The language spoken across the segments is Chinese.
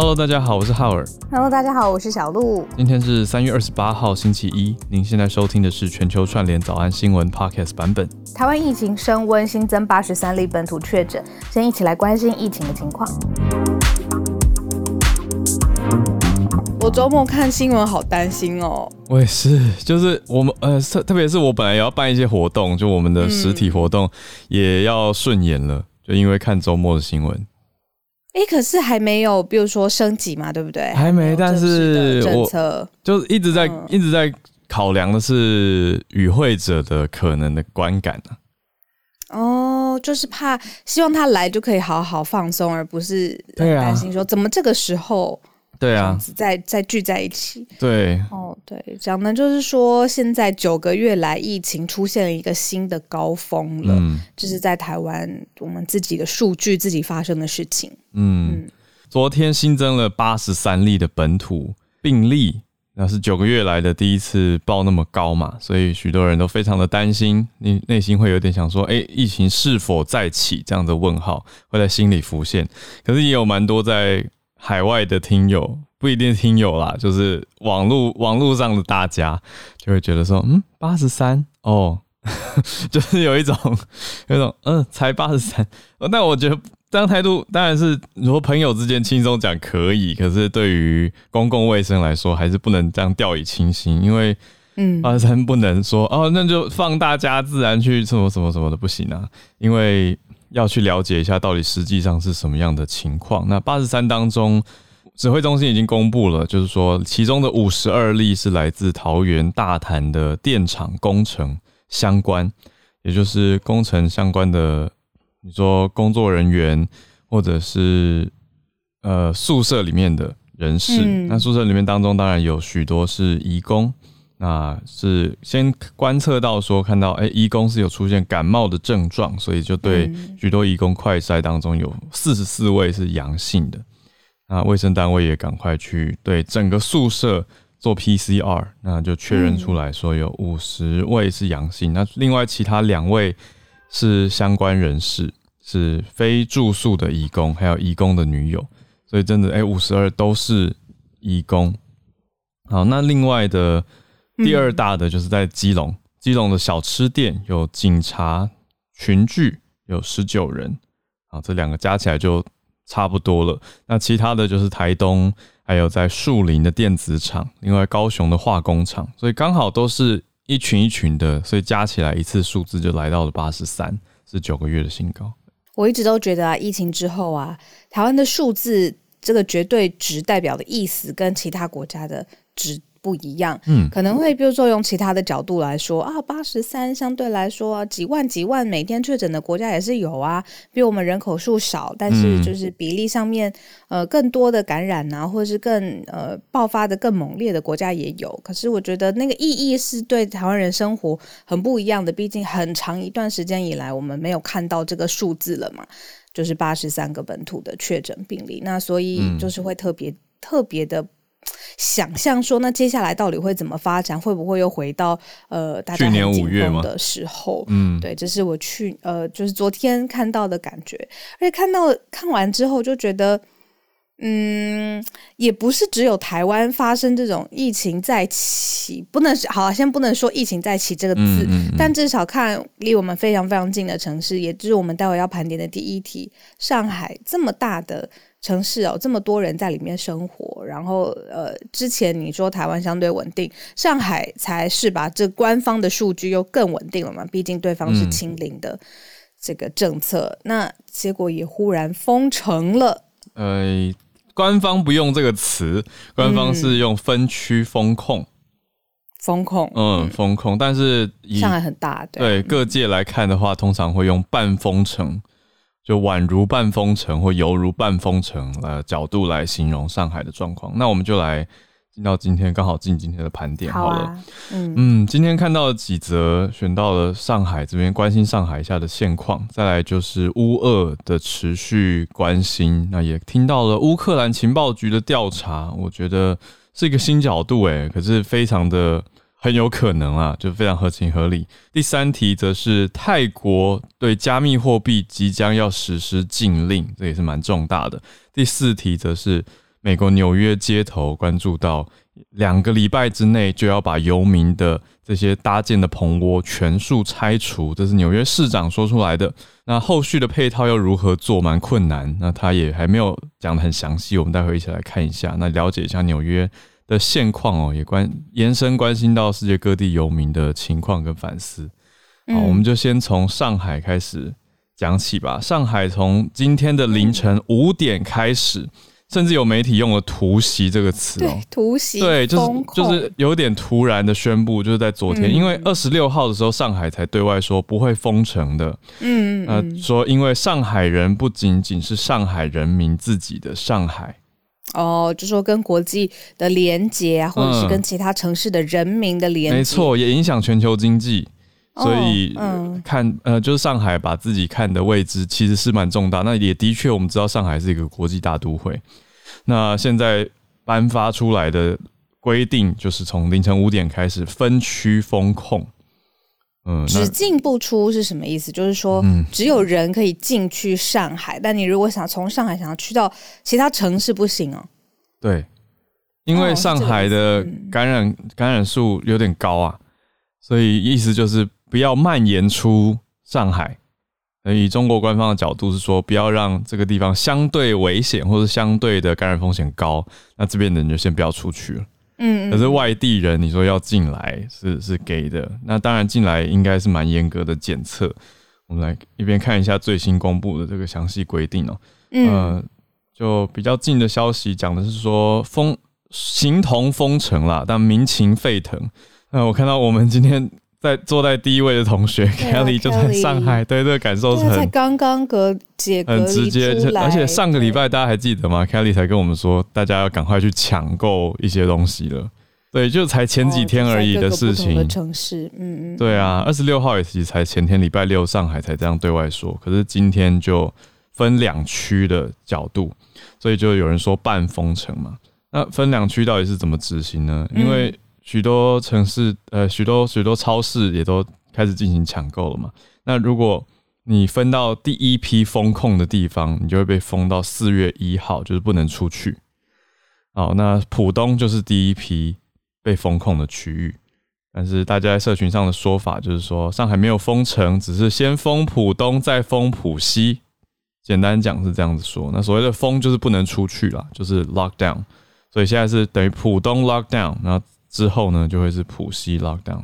Hello，大家好，我是浩尔。Hello，大家好，我是小鹿。今天是三月二十八号，星期一。您现在收听的是全球串联早安新闻 Podcast 版本。台湾疫情升温，新增八十三例本土确诊。先一起来关心疫情的情况。我周末看新闻，好担心哦。我也是，就是我们呃，特特别是我本来也要办一些活动，就我们的实体活动也要顺延了，嗯、就因为看周末的新闻。哎、欸，可是还没有，比如说升级嘛，对不对？还没，但是政策就一直在、嗯、一直在考量的是与会者的可能的观感呢、啊。哦，就是怕希望他来就可以好好放松，而不是担心说怎么这个时候。对啊，再再聚在一起。对，哦，对，讲的就是说，现在九个月来疫情出现了一个新的高峰了，嗯，就是在台湾我们自己的数据自己发生的事情。嗯，嗯，昨天新增了八十三例的本土病例，那是九个月来的第一次报那么高嘛，所以许多人都非常的担心，你内心会有点想说，哎，疫情是否再起这样的问号会在心里浮现。可是也有蛮多在。海外的听友不一定听友啦，就是网络网络上的大家就会觉得说，嗯，八十三哦，就是有一种有一种嗯，才八十三。但我觉得这样态度当然是如果朋友之间轻松讲可以，可是对于公共卫生来说，还是不能这样掉以轻心，因为嗯，八十三不能说哦，那就放大家自然去什么什么什么的不行啊，因为。要去了解一下到底实际上是什么样的情况。那八十三当中，指挥中心已经公布了，就是说其中的五十二例是来自桃园大潭的电厂工程相关，也就是工程相关的，你说工作人员或者是呃宿舍里面的人士。嗯、那宿舍里面当中当然有许多是移工。那是先观测到说看到，哎、欸，移工是有出现感冒的症状，所以就对许多义工快筛当中有四十四位是阳性的。那卫生单位也赶快去对整个宿舍做 PCR，那就确认出来说有五十位是阳性。那另外其他两位是相关人士，是非住宿的义工，还有义工的女友。所以真的，哎，五十二都是义工。好，那另外的。第二大的就是在基隆，基隆的小吃店有警察群聚，有十九人，啊，这两个加起来就差不多了。那其他的就是台东，还有在树林的电子厂，另外高雄的化工厂，所以刚好都是一群一群的，所以加起来一次数字就来到了八十三，是九个月的新高。我一直都觉得啊，疫情之后啊，台湾的数字这个绝对值代表的意思跟其他国家的值。不一样，嗯，可能会比如说用其他的角度来说啊，八十三相对来说几万几万每天确诊的国家也是有啊，比我们人口数少，但是就是比例上面呃更多的感染啊，或者是更呃爆发的更猛烈的国家也有。可是我觉得那个意义是对台湾人生活很不一样的，毕竟很长一段时间以来我们没有看到这个数字了嘛，就是八十三个本土的确诊病例，那所以就是会特别、嗯、特别的。想象说，那接下来到底会怎么发展？会不会又回到呃，大家年五月的时候？嗯，对，这是我去呃，就是昨天看到的感觉。而且看到看完之后，就觉得，嗯，也不是只有台湾发生这种疫情再起，不能好，先不能说疫情再起这个字，嗯嗯嗯，但至少看离我们非常非常近的城市，也就是我们待会要盘点的第一题，上海这么大的。城市哦，这么多人在里面生活，然后呃，之前你说台湾相对稳定，上海才是吧？这官方的数据又更稳定了嘛？毕竟对方是清零的这个政策，嗯、那结果也忽然封城了。呃，官方不用这个词，官方是用分区封控，封控，嗯，封控。但是以上海很大，对，对各界来看的话，通常会用半封城。就宛如半封城或犹如半封城呃角度来形容上海的状况，那我们就来进到今天，刚好进今天的盘点好了。好啊、嗯嗯，今天看到了几则，选到了上海这边关心上海一下的现况，再来就是乌俄的持续关心，那也听到了乌克兰情报局的调查，我觉得是一个新角度诶，可是非常的。很有可能啊，就非常合情合理。第三题则是泰国对加密货币即将要实施禁令，这也是蛮重大的。第四题则是美国纽约街头关注到，两个礼拜之内就要把游民的这些搭建的棚窝全数拆除，这是纽约市长说出来的。那后续的配套又如何做，蛮困难。那他也还没有讲得很详细，我们待会一起来看一下，那了解一下纽约的现况哦，也关延伸关心到世界各地游民的情况跟反思。好，我们就先从上海开始讲起吧。上海从今天的凌晨五点开始。甚至有媒体用了“突袭”这个词哦、喔，突袭，对，就是就是有点突然的宣布，就是在昨天，嗯、因为二十六号的时候，上海才对外说不会封城的，嗯，呃，说因为上海人不仅仅是上海人民自己的上海，哦，就说跟国际的连接啊，或者是跟其他城市的人民的连结，没错，也影响全球经济。所以看呃，就是上海把自己看的位置其实是蛮重大。那也的确，我们知道上海是一个国际大都会。那现在颁发出来的规定，就是从凌晨五点开始分区封控。嗯，只进不出是什么意思？就是说，只有人可以进去上海，但你如果想从上海想要去到其他城市，不行哦。对，因为上海的感染感染数有点高啊，所以意思就是。不要蔓延出上海。以中国官方的角度是说，不要让这个地方相对危险或者相对的感染风险高。那这边的人就先不要出去了。嗯，可是外地人，你说要进来是是给的。那当然进来应该是蛮严格的检测。我们来一边看一下最新公布的这个详细规定哦。嗯，就比较近的消息讲的是说封形同封城啦，但民情沸腾。那我看到我们今天。在坐在第一位的同学 Kelly 就在上海，对这个感受是很刚刚隔解隔直接，而且上个礼拜大家还记得吗？Kelly 才跟我们说，大家要赶快去抢购一些东西了。对，就才前几天而已的事情。的城市，嗯嗯，对啊，二十六号也是才前天礼拜六上海才这样对外说，可是今天就分两区的角度，所以就有人说半封城嘛。那分两区到底是怎么执行呢？因为许多城市，呃，许多许多超市也都开始进行抢购了嘛。那如果你分到第一批封控的地方，你就会被封到四月一号，就是不能出去。好，那浦东就是第一批被封控的区域。但是大家在社群上的说法就是说，上海没有封城，只是先封浦东，再封浦西。简单讲是这样子说。那所谓的封就是不能出去了，就是 lockdown。所以现在是等于浦东 lockdown，然后。之后呢，就会是浦西 lockdown，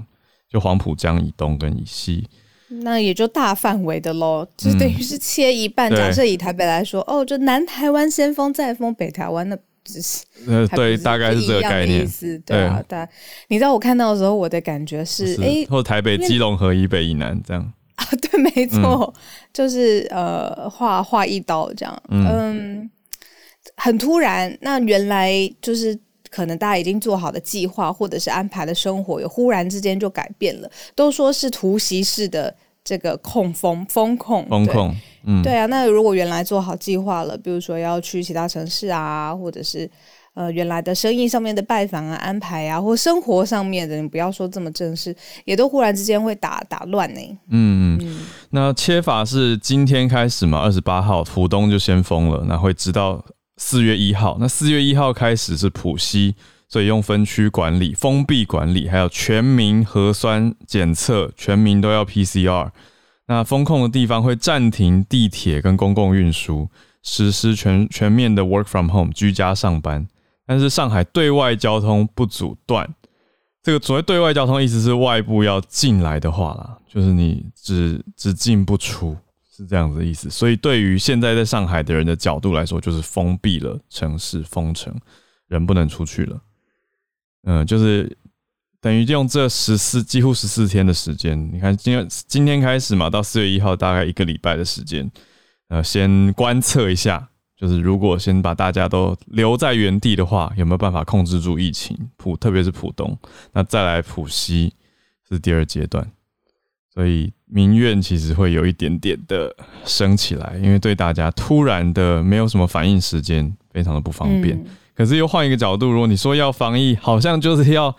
就黄浦江以东跟以西，那也就大范围的喽，就等于是切一半。嗯、假设以台北来说，哦，就南台湾先封，再封北台湾，那只是呃，对，大概是这个概念。对啊，大你知道我看到的时候，我的感觉是，哎、欸，或台北基隆河以北以南这样 啊，对，没错，嗯、就是呃，划划一刀这样，嗯，嗯，很突然。那原来就是。可能大家已经做好的计划或者是安排的生活，有忽然之间就改变了。都说是突袭式的这个控封封控，封控，嗯，对啊。那如果原来做好计划了，比如说要去其他城市啊，或者是呃原来的生意上面的拜访啊、安排啊，或生活上面的，你不要说这么正式，也都忽然之间会打打乱呢、欸。嗯嗯。那切法是今天开始嘛？二十八号浦东就先封了，那会知道。四月一号，那四月一号开始是浦西，所以用分区管理、封闭管理，还有全民核酸检测，全民都要 PCR。那封控的地方会暂停地铁跟公共运输，实施全全面的 work from home 居家上班。但是上海对外交通不阻断，这个所谓对外交通意思是外部要进来的话啦，就是你只只进不出。是这样子的意思，所以对于现在在上海的人的角度来说，就是封闭了城市，封城，人不能出去了。嗯、就是等于用这十四几乎十四天的时间，你看今天今天开始嘛，到四月一号大概一个礼拜的时间，呃，先观测一下，就是如果先把大家都留在原地的话，有没有办法控制住疫情？浦特别是浦东，那再来浦西是第二阶段。所以民怨其实会有一点点的升起来，因为对大家突然的没有什么反应时间，非常的不方便。嗯、可是又换一个角度，如果你说要防疫，好像就是要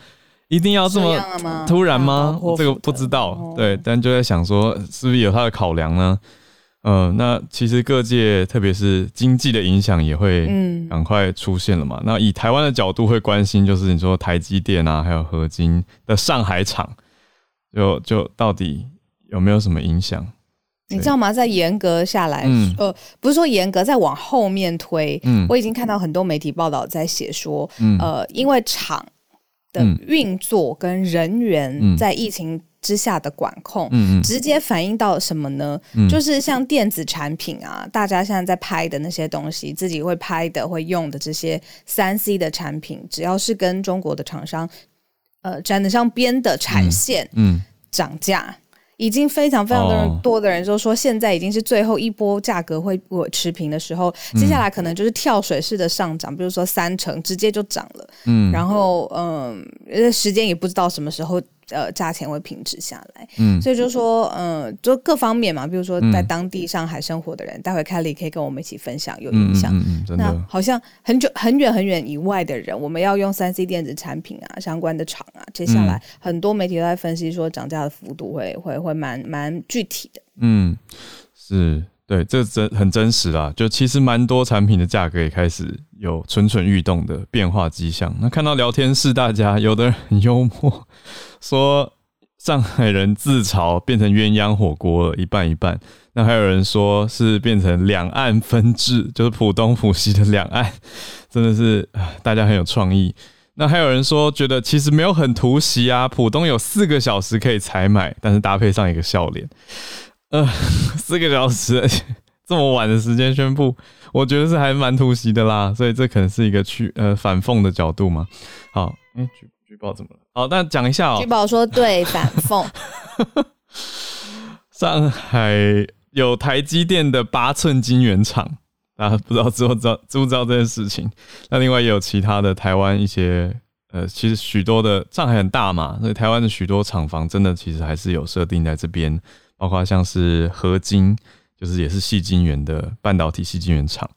一定要这么突然吗？这个不知道。对，但就在想说，是不是有他的考量呢？嗯，那其实各界特别是经济的影响也会赶快出现了嘛。嗯、那以台湾的角度会关心，就是你说台积电啊，还有合金的上海厂，就就到底有没有什么影响？你知道吗？在严格下来，嗯、呃，不是说严格，再往后面推，嗯，我已经看到很多媒体报道在写说，嗯、呃，因为厂的运作跟人员在疫情之下的管控，嗯，直接反映到什么呢？嗯、就是像电子产品啊，大家现在在拍的那些东西，自己会拍的、会用的这些三 C 的产品，只要是跟中国的厂商，呃，沾得上边的产线，嗯，涨价。已经非常非常多人多的人就说，现在已经是最后一波价格会我持平的时候，接下来可能就是跳水式的上涨，比如说三成直接就涨了，嗯，然后嗯，时间也不知道什么时候。呃，价钱会平止下来，嗯，所以就说，嗯、呃，就各方面嘛，比如说在当地上海生活的人，嗯、待会 Kelly 可以跟我们一起分享有影响。嗯，嗯，嗯，真的。那好像很久很远很远以外的人，我们要用三 C 电子产品啊，相关的厂啊，接下来很多媒体都在分析说，涨价的幅度会会会蛮蛮具体的。嗯，是。对，这真很真实啦。就其实蛮多产品的价格也开始有蠢蠢欲动的变化迹象。那看到聊天室，大家有的人很幽默，说上海人自嘲变成鸳鸯火锅了，一半一半。那还有人说是变成两岸分治，就是浦东浦西的两岸，真的是大家很有创意。那还有人说觉得其实没有很突袭啊，浦东有四个小时可以采买，但是搭配上一个笑脸。呃，四个小时，这么晚的时间宣布，我觉得是还蛮突袭的啦，所以这可能是一个去呃反讽的角度嘛。好，哎、欸，举举报怎么了？好，那讲一下哦、喔。举报说对反讽。上海有台积电的八寸晶圆厂，大家不知道知不知道知不知道这件事情？那另外也有其他的台湾一些呃，其实许多的上海很大嘛，所以台湾的许多厂房真的其实还是有设定在这边。包括像是合金，就是也是细晶圆的半导体细晶圆厂，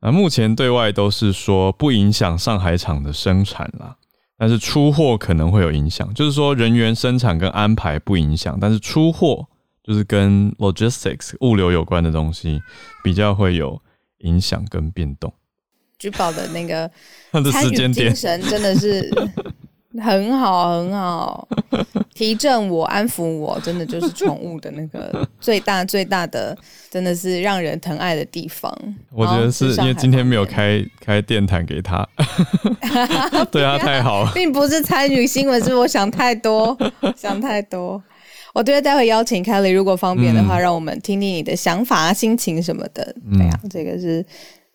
那目前对外都是说不影响上海厂的生产啦，但是出货可能会有影响，就是说人员生产跟安排不影响，但是出货就是跟 logistics 物流有关的东西比较会有影响跟变动。举报的那个 参与精神真的是。很好，很好，提振我，安抚我，真的就是宠物的那个 最大最大的，真的是让人疼爱的地方。我觉得是因为今天没有开开电台给他，对他太好了，并不是参与新闻，是我想太多，想太多。我觉得待会邀请 Kelly，如果方便的话，嗯、让我们听听你的想法、心情什么的。对啊，这个是。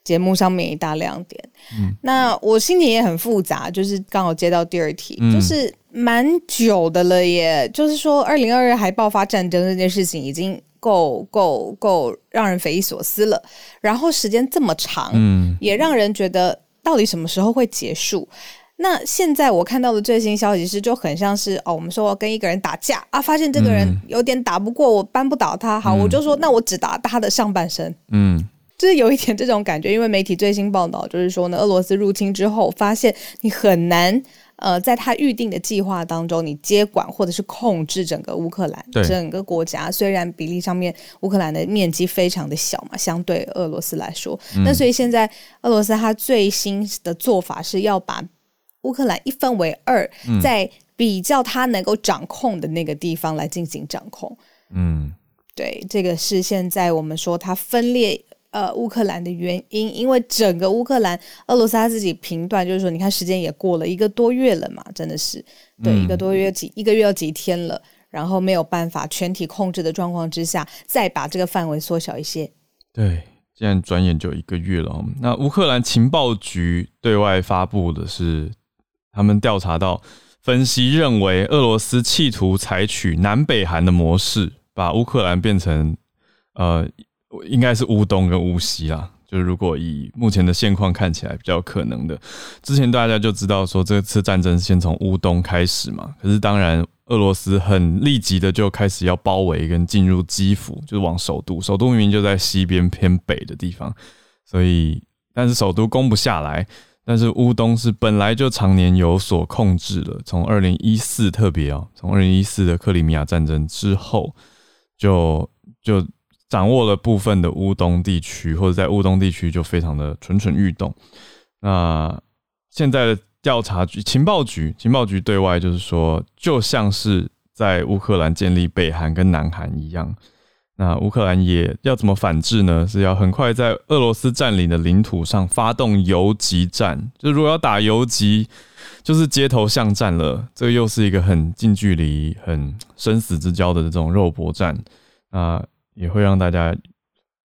节目上面一大亮点，嗯，那我心情也很复杂，就是刚好接到第二题，嗯、就是蛮久的了耶，就是说二零二二还爆发战争这件事情已经够够够让人匪夷所思了，然后时间这么长，嗯，也让人觉得到底什么时候会结束？那现在我看到的最新消息是，就很像是哦，我们说我跟一个人打架啊，发现这个人有点打不过我，扳不倒他，好，嗯、我就说那我只打他的上半身，嗯。就是有一点这种感觉，因为媒体最新报道就是说呢，俄罗斯入侵之后，发现你很难呃，在他预定的计划当中，你接管或者是控制整个乌克兰整个国家。虽然比例上面乌克兰的面积非常的小嘛，相对俄罗斯来说，那、嗯、所以现在俄罗斯他最新的做法是要把乌克兰一分为二，嗯、在比较他能够掌控的那个地方来进行掌控。嗯，对，这个是现在我们说它分裂。呃，乌克兰的原因，因为整个乌克兰，俄罗斯他自己评断，就是说，你看时间也过了一个多月了嘛，真的是，对，嗯、一个多月几一个月要几天了，然后没有办法全体控制的状况之下，再把这个范围缩小一些。对，现在转眼就一个月了。那乌克兰情报局对外发布的是，他们调查到，分析认为，俄罗斯企图采取南北韩的模式，把乌克兰变成呃。应该是乌东跟乌西啦，就是如果以目前的现况看起来比较可能的。之前大家就知道说这次战争先从乌东开始嘛，可是当然俄罗斯很立即的就开始要包围跟进入基辅，就是往首都，首都明明就在西边偏北的地方，所以但是首都攻不下来，但是乌东是本来就常年有所控制了，从二零一四特别啊，从二零一四的克里米亚战争之后就就。掌握了部分的乌东地区，或者在乌东地区就非常的蠢蠢欲动。那现在的调查局、情报局、情报局对外就是说，就像是在乌克兰建立北韩跟南韩一样。那乌克兰也要怎么反制呢？是要很快在俄罗斯占领的领土上发动游击战。就如果要打游击，就是街头巷战了。这个又是一个很近距离、很生死之交的这种肉搏战。那也会让大家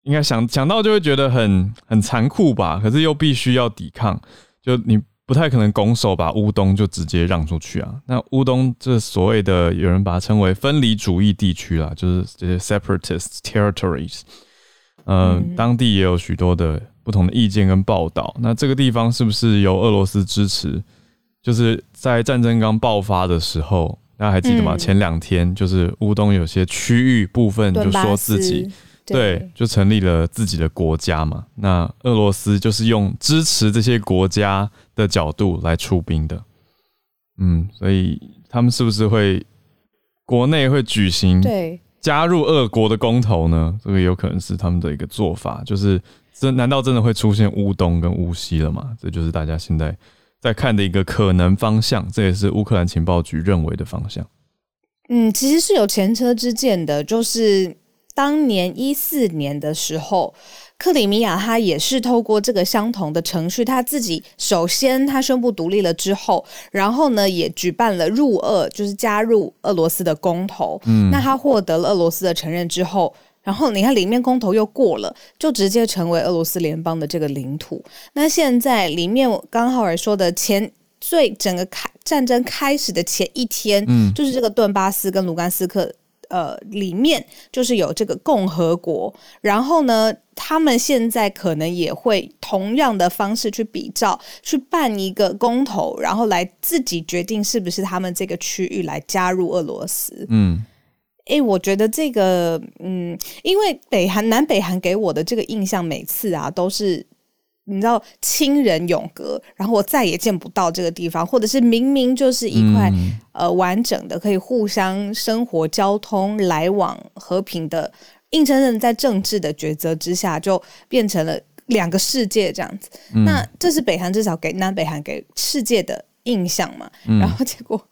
应该想想到就会觉得很很残酷吧。可是又必须要抵抗。就你。不太可能拱手把乌东就直接让出去啊！那乌东这所谓的有人把它称为分离主义地区啦，就是这些 separatist territories。呃，嗯，当地也有许多的不同的意见跟报道。那这个地方是不是由俄罗斯支持？就是在战争刚爆发的时候，大家还记得吗？嗯，前两天就是乌东有些区域部分就说自己。对，对，就成立了自己的国家嘛。那俄罗斯就是用支持这些国家的角度来出兵的。嗯，所以他们是不是会国内会举行对加入俄国的公投呢？这个有可能是他们的一个做法。就是这难道真的会出现乌东跟乌西了吗？这就是大家现在在看的一个可能方向。这也是乌克兰情报局认为的方向。嗯，其实是有前车之鉴的，就是。当年一四年的时候，克里米亚他也是透过这个相同的程序，他自己首先他宣布独立了之后，然后呢也举办了入俄，就是加入俄罗斯的公投。嗯，那他获得了俄罗斯的承认之后，然后你看里面公投又过了，就直接成为俄罗斯联邦的这个领土。那现在里面刚好尔说的前最整个开战争开始的前一天，嗯，就是这个顿巴斯跟卢甘斯克。呃，里面就是有这个共和国，然后呢，他们现在可能也会同样的方式去比照，去办一个公投，然后来自己决定是不是他们这个区域来加入俄罗斯。嗯，诶，我觉得这个，嗯，因为北韩、南北韩给我的这个印象，每次啊都是。你知道亲人永隔，然后我再也见不到这个地方，或者是明明就是一块、嗯、呃完整的，可以互相生活、交通来往、和平的，硬生生在政治的抉择之下，就变成了两个世界这样子。嗯、那这是北韩至少给南北韩给世界的印象嘛？嗯、然后结果，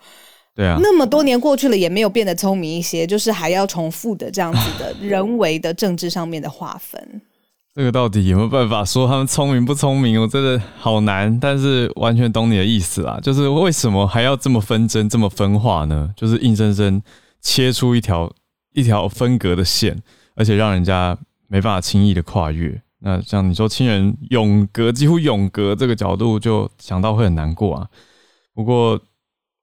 对啊，那么多年过去了，也没有变得聪明一些，就是还要重复的这样子的人为的政治上面的划分。这个到底有没有办法说他们聪明不聪明？我真的好难，但是完全懂你的意思啦。就是为什么还要这么纷争、这么分化呢？就是硬生生切出一条一条分隔的线，而且让人家没办法轻易的跨越。那像你说亲人永隔，几乎永隔这个角度，就想到会很难过啊。不过。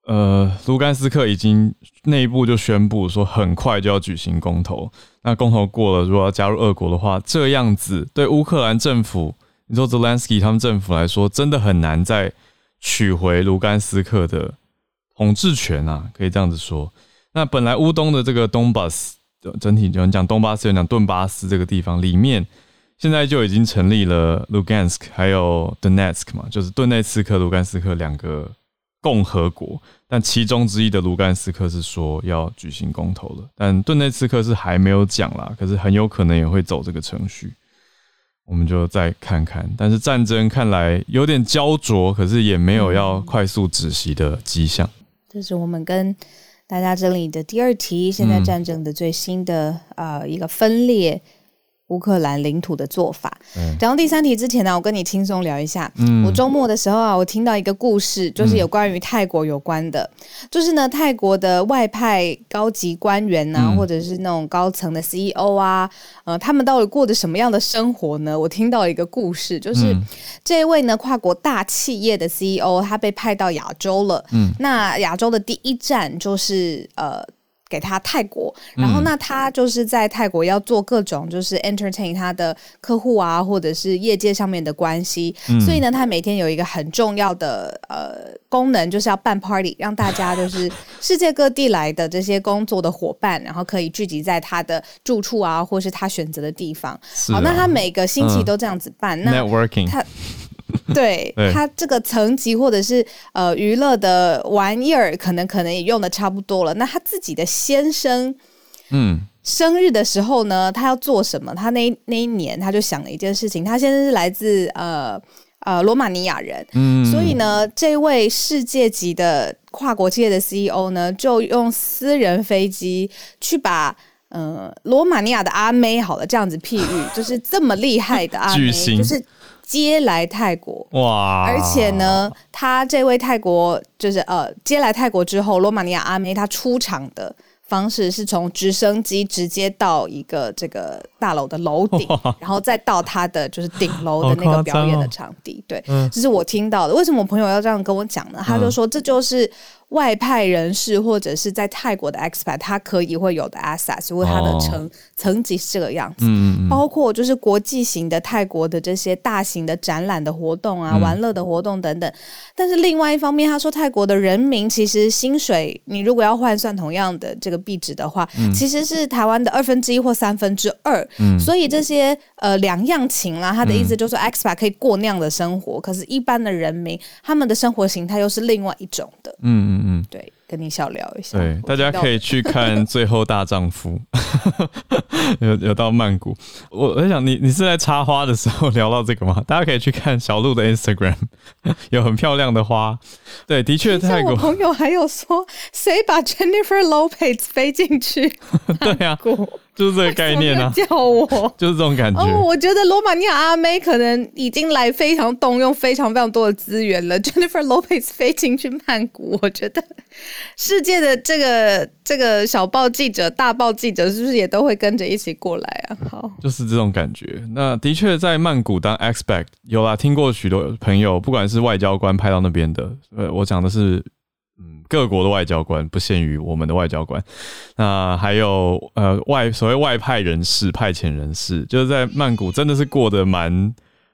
呃，卢甘斯克已经内部就宣布说，很快就要举行公投。那公投过了，如果要加入俄国的话，这样子对乌克兰政府，你说泽连斯基他们政府来说，真的很难再取回卢甘斯克的统治权啊，可以这样子说。那本来乌东的这个东巴斯，整体有人讲东巴斯，有人讲顿巴斯这个地方里面，现在就已经成立了卢甘斯克还有顿涅茨克嘛，就是顿内茨克、卢甘斯克两个。共和国，但其中之一的卢甘斯克是说要举行公投了，但顿内茨克是还没有讲啦，可是很有可能也会走这个程序，我们就再看看。但是战争看来有点焦灼，可是也没有要快速止息的迹象。这是我们跟大家整理的第二题，现在战争的最新的呃一个分裂。乌克兰领土的做法。嗯讲到第三题之前呢，我跟你轻松聊一下。嗯，我周末的时候啊，我听到一个故事，就是有关于泰国有关的。就是呢，泰国的外派高级官员呐，或者是那种高层的 CEO 啊，呃，他们到底过着什么样的生活呢？我听到一个故事，就是这一位呢，跨国大企业的 CEO，他被派到亚洲了。嗯，那亚洲的第一站就是呃。给他泰国，然后那他就是在泰国要做各种就是 entertain 他的客户啊，或者是业界上面的关系，嗯、所以呢，他每天有一个很重要的呃功能，就是要办 party，让大家就是 世界各地来的这些工作的伙伴，然后可以聚集在他的住处啊，或是他选择的地方。啊、好，那他每个星期都这样子办，嗯、那 networking 他。对，对他这个层级或者是呃娱乐的玩意儿，可能可能也用的差不多了。那他自己的先生，嗯，生日的时候呢，他要做什么？他那那一年他就想了一件事情。他先生是来自呃呃罗马尼亚人，嗯，所以呢，这位世界级的跨国企业的 CEO 呢，就用私人飞机去把呃罗马尼亚的阿妹，好了，这样子譬喻，就是这么厉害的阿妹，就是。接来泰国哇！而且呢，他这位泰国就是呃，接来泰国之后，罗马尼亚阿妹她出场的方式是从直升机直接到一个这个大楼的楼顶，然后再到他的就是顶楼的那个表演的场地。哦、对，嗯、这是我听到的。为什么我朋友要这样跟我讲呢？他就说这就是。外派人士或者是在泰国的 expat，他可以会有的 assets，因为他的层、哦、层级是这个样子。包括就是国际型的泰国的这些大型的展览的活动啊，嗯、玩乐的活动等等。但是另外一方面，他说泰国的人民其实薪水，你如果要换算同样的这个币值的话，嗯、其实是台湾的二分之一或三分之二。嗯，所以这些呃两样情啦，他的意思就是说 expat 可以过那样的生活，嗯、可是一般的人民他们的生活形态又是另外一种的。嗯嗯。嗯，对，跟你小聊一下。对，大家可以去看《最后大丈夫》有，有有到曼谷。我我在想，你你是在插花的时候聊到这个吗？大家可以去看小鹿的 Instagram，有很漂亮的花。对，的确，泰国朋友还有说，谁把 Jennifer Lopez 飞进去？对呀、啊。就是这个概念呢、啊，叫我 就是这种感觉。哦，我觉得罗马尼亚阿妹可能已经来非常动用非常非常多的资源了。Jennifer Lopez 飞进去曼谷，我觉得世界的这个这个小报记者、大报记者是不是也都会跟着一起过来啊？好，就是这种感觉。那的确在曼谷当 expect 有啦，听过许多朋友，不管是外交官派到那边的，呃，我讲的是。嗯各国的外交官不限于我们的外交官，那还有呃外所谓外派人士、派遣人士，就是在曼谷真的是过得蛮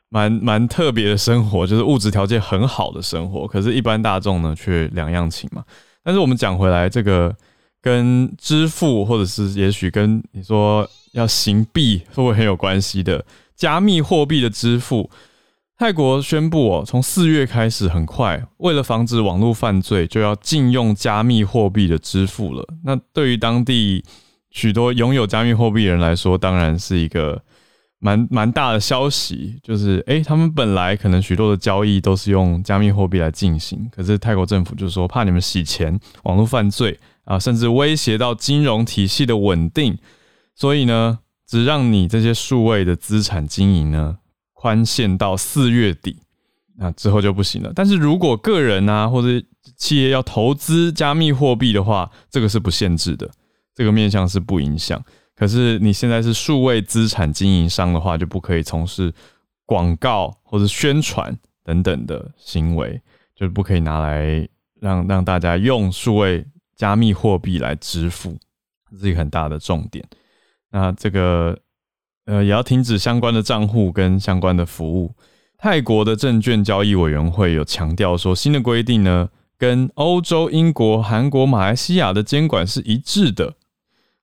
蛮蛮特别的生活，就是物质条件很好的生活。可是，一般大众呢却两样情嘛。但是我们讲回来，这个跟支付或者是也许跟你说要行币会不会很有关系的加密货币的支付。泰国宣布哦，从四月开始，很快为了防止网络犯罪，就要禁用加密货币的支付了。那对于当地许多拥有加密货币的人来说，当然是一个蛮 蛮大的消息。就是诶，他们本来可能许多的交易都是用加密货币来进行，可是泰国政府就说怕你们洗钱、网络犯罪啊，甚至威胁到金融体系的稳定，所以呢，只让你这些数位的资产经营呢。宽限到四月底，那之后就不行了。但是如果个人啊或者企业要投资加密货币的话，这个是不限制的，这个面向是不影响。可是你现在是数位资产经营商的话，就不可以从事广告或者宣传等等的行为，就是不可以拿来让让大家用数位加密货币来支付，这是一个很大的重点。那这个。呃，也要停止相关的账户跟相关的服务。泰国的证券交易委员会有强调说，新的规定呢，跟欧洲、英国、韩国、马来西亚的监管是一致的。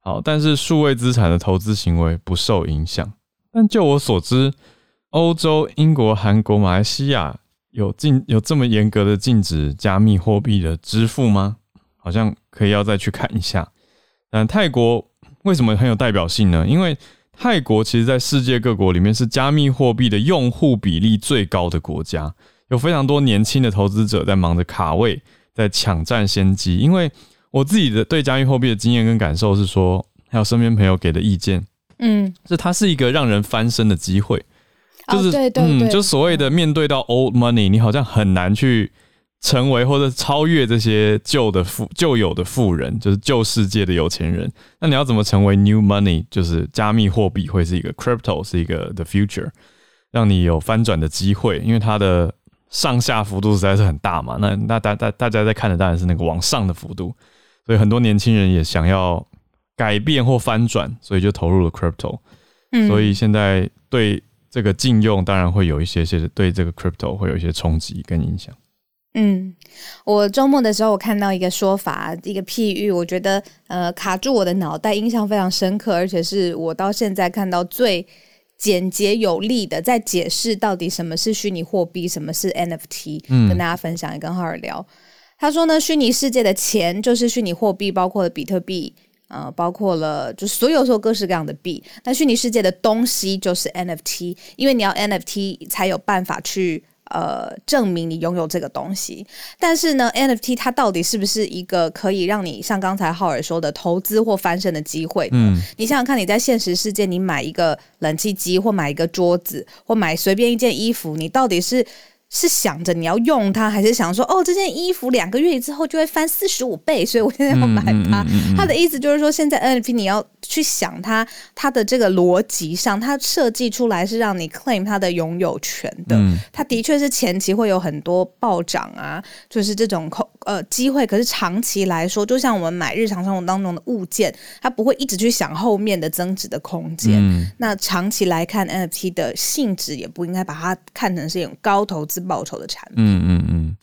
好，但是数位资产的投资行为不受影响。但就我所知，欧洲、英国、韩国、马来西亚有禁有这么严格的禁止加密货币的支付吗？好像可以要再去看一下。但泰国为什么很有代表性呢？因为泰国其实，在世界各国里面是加密货币的用户比例最高的国家，有非常多年轻的投资者在忙着卡位，在抢占先机。因为我自己的对加密货币的经验跟感受是说，还有身边朋友给的意见，嗯，是它是一个让人翻身的机会，就是、哦、对对对，嗯，就所谓的面对到 old money，你好像很难去。成为或者超越这些旧的富旧有的富人，就是旧世界的有钱人。那你要怎么成为 new money？就是加密货币会是一个 crypto，是一个 the future，让你有翻转的机会。因为它的上下幅度实在是很大嘛。那那大大大家在看的当然是那个往上的幅度，所以很多年轻人也想要改变或翻转，所以就投入了 crypto。嗯，所以现在对这个禁用当然会有一些些对这个 crypto 会有一些冲击跟影响。嗯，我周末的时候我看到一个说法，一个譬喻，我觉得呃卡住我的脑袋，印象非常深刻，而且是我到现在看到最简洁有力的，在解释到底什么是虚拟货币，什么是 NFT，嗯，跟大家分享，也跟浩尔聊。他说呢，虚拟世界的钱就是虚拟货币，包括了比特币。呃，包括了就所有所有各式各样的币。那虚拟世界的东西就是 NFT，因为你要 NFT 才有办法去。呃，证明你拥有这个东西，但是呢，NFT 它到底是不是一个可以让你像刚才浩尔说的投资或翻身的机会？嗯，你想想看，你在现实世界，你买一个冷气机，或买一个桌子，或买随便一件衣服，你到底是？是想着你要用它，还是想说哦，这件衣服两个月之后就会翻四十五倍，所以我现在要买它。他、嗯嗯嗯、的意思就是说，现在 NFT 你要去想它，它的这个逻辑上，它设计出来是让你 claim 它的拥有权的。它、嗯、的确是前期会有很多暴涨啊，就是这种呃机会。可是长期来说，就像我们买日常生活当中的物件，它不会一直去想后面的增值的空间。嗯、那长期来看，NFT 的性质也不应该把它看成是一种高投资。报酬的产品，嗯嗯嗯，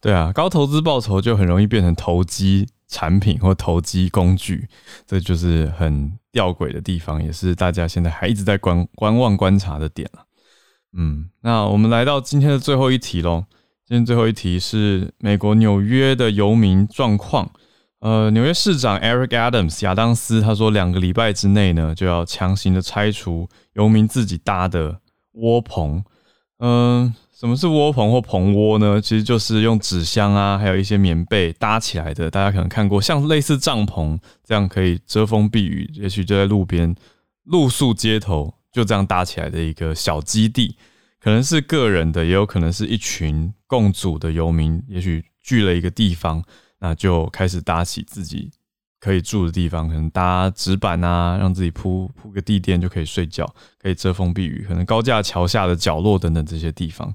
对啊，高投资报酬就很容易变成投机产品或投机工具，这就是很吊诡的地方，也是大家现在还一直在观观望观察的点了。嗯，那我们来到今天的最后一题喽。今天最后一题是美国纽约的游民状况。呃，纽约市长 Eric Adams 亚当斯他说，两个礼拜之内呢，就要强行的拆除游民自己搭的窝棚。嗯、什么是窝棚或棚窝呢？其实就是用纸箱啊，还有一些棉被搭起来的。大家可能看过，像类似帐篷这样可以遮风避雨，也许就在路边露宿街头，就这样搭起来的一个小基地，可能是个人的，也有可能是一群共组的游民，也许聚了一个地方，那就开始搭起自己。可以住的地方，可能搭纸板啊，让自己铺铺个地垫就可以睡觉，可以遮风避雨。可能高架桥下的角落等等这些地方，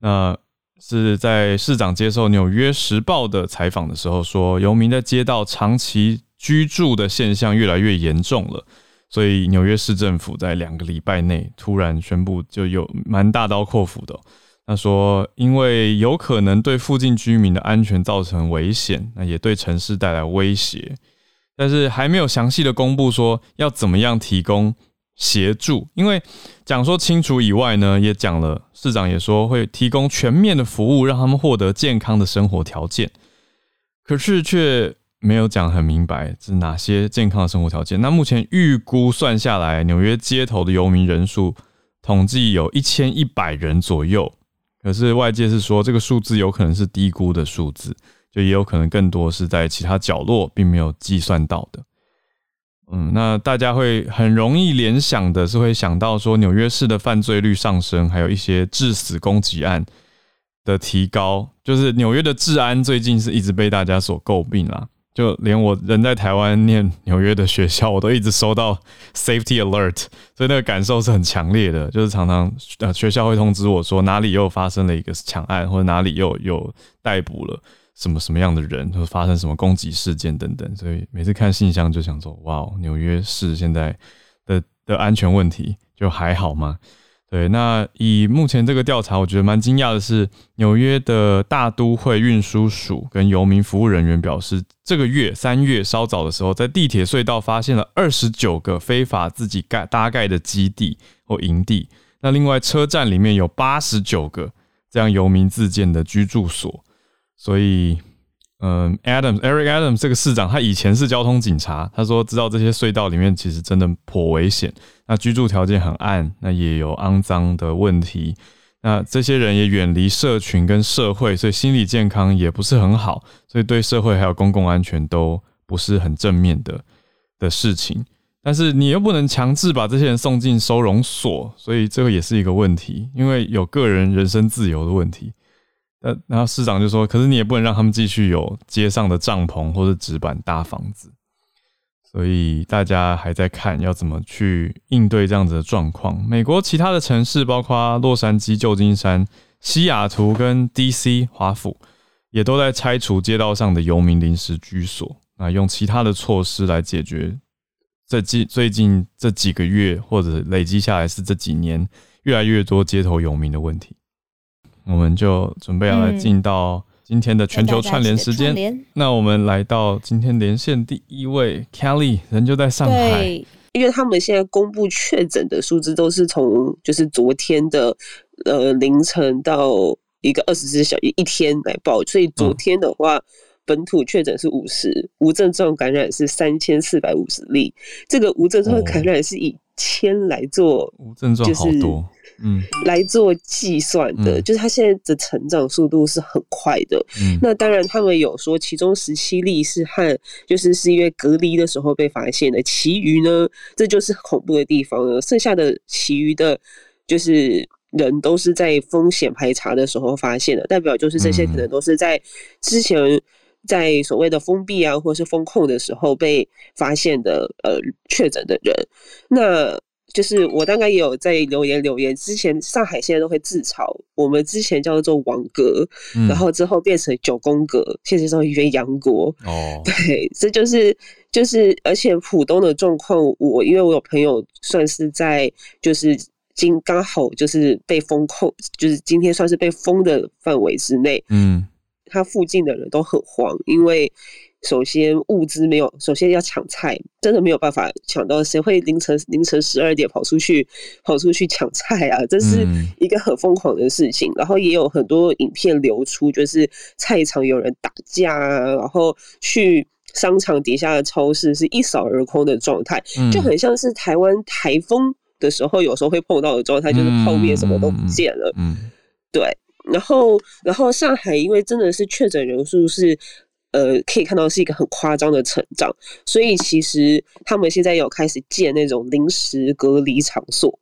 那是在市长接受《纽约时报》的采访的时候说，游民在街道长期居住的现象越来越严重了，所以纽约市政府在两个礼拜内突然宣布，就有蛮大刀阔斧的喔。他说，因为有可能对附近居民的安全造成危险，那也对城市带来威胁。但是还没有详细的公布说要怎么样提供协助，因为讲说清楚以外呢，也讲了市长也说会提供全面的服务，让他们获得健康的生活条件。可是却没有讲很明白是哪些健康的生活条件。那目前预估算下来，纽约街头的游民人数统计有一千一百人左右。可是外界是说这个数字有可能是低估的数字。就也有可能更多是在其他角落，并没有计算到的。嗯，那大家会很容易联想的是会想到说，纽约市的犯罪率上升，还有一些致死攻击案的提高。就是纽约的治安最近是一直被大家所诟病啦。就连我人在台湾念纽约的学校，我都一直收到 safety alert，所以那个感受是很强烈的。就是常常呃学校会通知我说哪里又发生了一个抢案，或者哪里又有逮捕了。什么什么样的人，会发生什么攻击事件等等，所以每次看信箱就想说，哇，纽约市现在的的安全问题就还好吗？对，那以目前这个调查，我觉得蛮惊讶的是，纽约的大都会运输署跟游民服务人员表示，这个月三月稍早的时候，在地铁隧道发现了二十九个非法自己盖搭盖的基地或营地，那另外车站里面有八十九个这样游民自建的居住所。所以，嗯，Adam Eric Adam 这个市长，他以前是交通警察。他说，知道这些隧道里面其实真的颇危险，那居住条件很暗，那也有肮脏的问题。那这些人也远离社群跟社会，所以心理健康也不是很好，所以对社会还有公共安全都不是很正面的的事情。但是你又不能强制把这些人送进收容所，所以这个也是一个问题，因为有个人人身自由的问题。呃，然后市长就说：“可是你也不能让他们继续有街上的帐篷或者纸板搭房子，所以大家还在看要怎么去应对这样子的状况。美国其他的城市，包括洛杉矶、旧金山、西雅图跟 DC 华府，也都在拆除街道上的游民临时居所，啊，用其他的措施来解决这近最近这几个月或者累积下来是这几年越来越多街头游民的问题。”我们就准备要来进到今天的全球串联时间。那我们来到今天连线第一位 Kelly，人就在上海。因为他们现在公布确诊的数字都是从就是昨天的呃凌晨到一个二十四小时一天来报，所以昨天的话本土确诊是五十，无症状感染是三千四百五十例。这个无症状感染是以千来做，无症状好多，嗯，来做计算的，就是它现在的成长速度是很快的。嗯，那当然他们有说，其中十七例是和就是是因为隔离的时候被发现的，其余呢，这就是恐怖的地方了。剩下的其余的，就是。人都是在风险排查的时候发现的，代表就是这些可能都是在之前在所谓的封闭啊，或是封控的时候被发现的呃确诊的人。那就是我大概也有在留言留言，之前上海现在都会自嘲，我们之前叫做网格，然后之后变成九宫格，现在叫鸳鸯国。哦，对，这就是就是，而且浦东的状况，我因为我有朋友算是在就是。今刚好就是被封控，就是今天算是被封的范围之内。嗯，他附近的人都很慌，因为首先物资没有，首先要抢菜，真的没有办法抢到。谁会凌晨凌晨十二点跑出去跑出去抢菜啊？这是一个很疯狂的事情。然后也有很多影片流出，就是菜场有人打架啊，然后去商场底下的超市是一扫而空的状态，就很像是台湾台风。的时候，有时候会碰到的状态就是泡面什么都不见了。嗯，对。然后，然后上海因为真的是确诊人数是，呃，可以看到是一个很夸张的成长，所以其实他们现在有开始建那种临时隔离场所。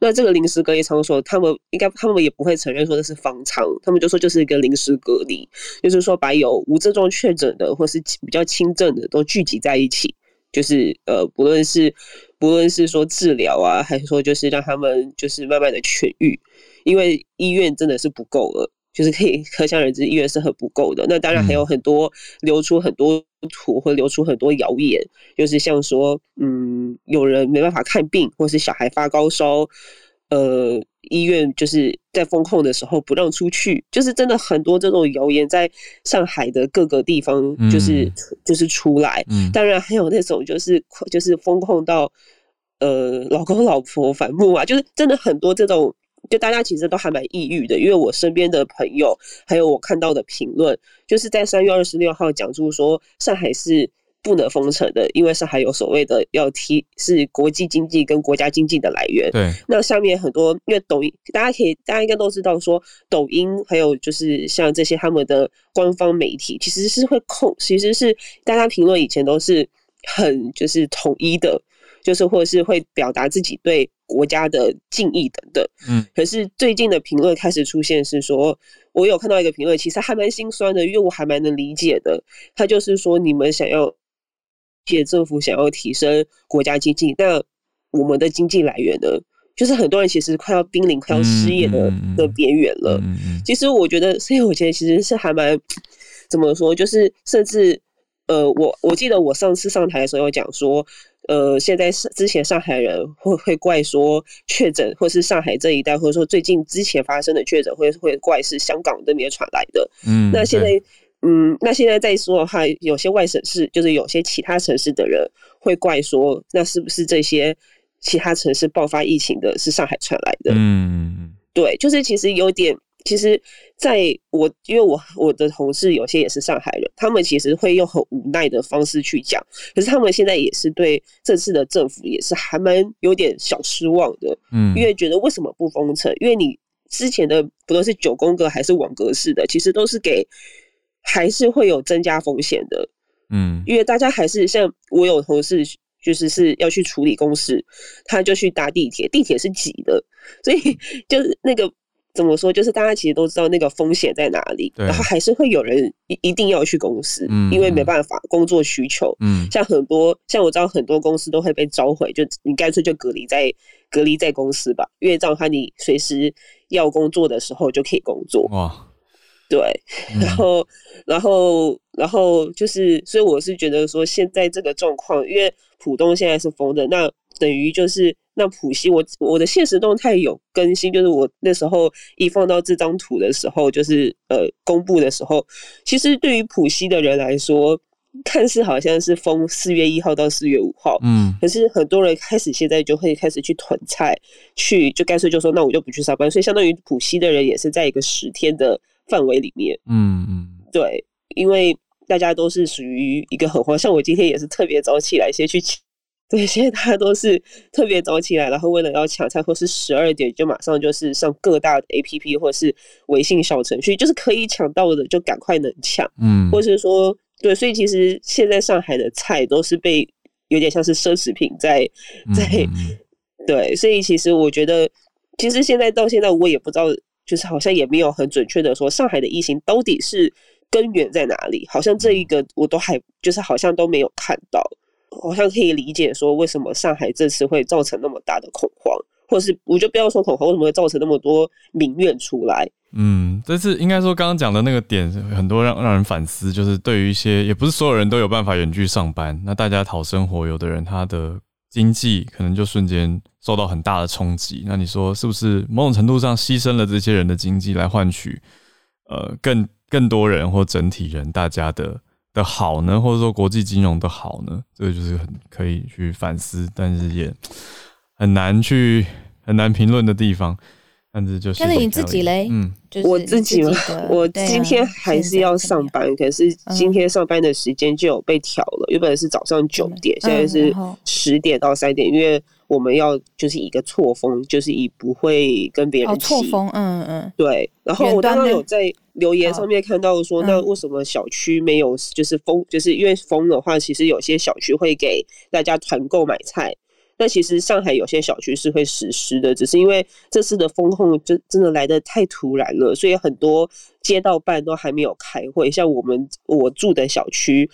那这个临时隔离场所，他们应该他们也不会承认说这是方舱，他们就说就是一个临时隔离，就是说把有无症状确诊的或是比较轻症的都聚集在一起。就是呃，不论是不论是说治疗啊，还是说就是让他们就是慢慢的痊愈，因为医院真的是不够了，就是可以可想而知，医院是很不够的。那当然还有很多流出很多图，或流出很多谣言，就是像说，嗯，有人没办法看病，或是小孩发高烧。呃，医院就是在封控的时候不让出去，就是真的很多这种谣言在上海的各个地方，就是、嗯、就是出来。嗯、当然还有那种就是就是封控到呃老公老婆反目啊，就是真的很多这种，就大家其实都还蛮抑郁的。因为我身边的朋友还有我看到的评论，就是在三月二十六号讲出说上海是。不能封城的，因为上海有所谓的要提是国际经济跟国家经济的来源。对，那下面很多，因为抖音，大家可以，大家应该都知道说，抖音还有就是像这些他们的官方媒体，其实是会控，其实是大家评论以前都是很就是统一的，就是或者是会表达自己对国家的敬意等等。嗯，可是最近的评论开始出现是说，我有看到一个评论，其实还蛮心酸的，因为我还蛮能理解的。他就是说，你们想要。借政府想要提升国家经济，那我们的经济来源呢？就是很多人其实快要濒临、快要失业的的边缘了。其实我觉得，所以我觉得其实是还蛮怎么说，就是甚至呃，我我记得我上次上台的时候有讲说，呃，现在是之前上海人会会怪说确诊，或是上海这一带，或者说最近之前发生的确诊，会会怪是香港那边传来的。嗯，那现在。嗯，那现在再说的话，有些外省市，就是有些其他城市的人会怪说，那是不是这些其他城市爆发疫情的是上海传来的？嗯，对，就是其实有点，其实在我因为我我的同事有些也是上海人，他们其实会用很无奈的方式去讲，可是他们现在也是对这次的政府也是还蛮有点小失望的，嗯，因为觉得为什么不封城？因为你之前的不论是九宫格还是网格式的，其实都是给。还是会有增加风险的，嗯，因为大家还是像我有同事，就是是要去处理公事，他就去搭地铁，地铁是挤的，所以 就是那个怎么说，就是大家其实都知道那个风险在哪里，然后还是会有人一一定要去公司，嗯，因为没办法工作需求，嗯，像很多像我知道很多公司都会被召回，就你干脆就隔离在隔离在公司吧，因为这样的话你随时要工作的时候就可以工作，哇。对，然后，然后，然后就是，所以我是觉得说，现在这个状况，因为浦东现在是封的，那等于就是那浦西，我我的现实动态有更新，就是我那时候一放到这张图的时候，就是呃公布的时候，其实对于浦西的人来说，看似好像是封四月一号到四月五号，嗯，可是很多人开始现在就会开始去囤菜，去就干脆就说那我就不去上班，所以相当于浦西的人也是在一个十天的。范围里面，嗯嗯，对，因为大家都是属于一个很慌，像我今天也是特别早起来先去抢，对，现在大家都是特别早起来，然后为了要抢菜，或是十二点就马上就是上各大的 APP 或是微信小程序，就是可以抢到的就赶快能抢，嗯，或是说对，所以其实现在上海的菜都是被有点像是奢侈品在在，对，所以其实我觉得，其实现在到现在我也不知道，就是好像也没有很准确的说上海的疫情到底是。根源在哪里？好像这一个我都还就是好像都没有看到，好像可以理解说为什么上海这次会造成那么大的恐慌，或是我就不要说恐慌，为什么会造成那么多民怨出来？嗯，这次应该说刚刚讲的那个点很多让让人反思，就是对于一些也不是所有人都有办法远距上班，那大家讨生活，有的人他的经济可能就瞬间受到很大的冲击。那你说是不是某种程度上牺牲了这些人的经济来换取呃更？更多人或整体人，大家的的好呢，或者说国际金融的好呢，这个就是很可以去反思，但是也很难去很难评论的地方。但是就是，但是你自己嘞，嗯，就是我自己嘛，我今天还是要上班，可是今天上班的时间就有被调了，原本是早上九点，现在是十点到三点，因为。我们要就是一个错峰，就是以不会跟别人错峰，嗯嗯，对。然后我刚刚有在留言上面看到说，那为什么小区没有就是封？就是因为封的话，其实有些小区会给大家团购买菜。那其实上海有些小区是会实施的，只是因为这次的封控真真的来的太突然了，所以很多街道办都还没有开会。像我们我住的小区。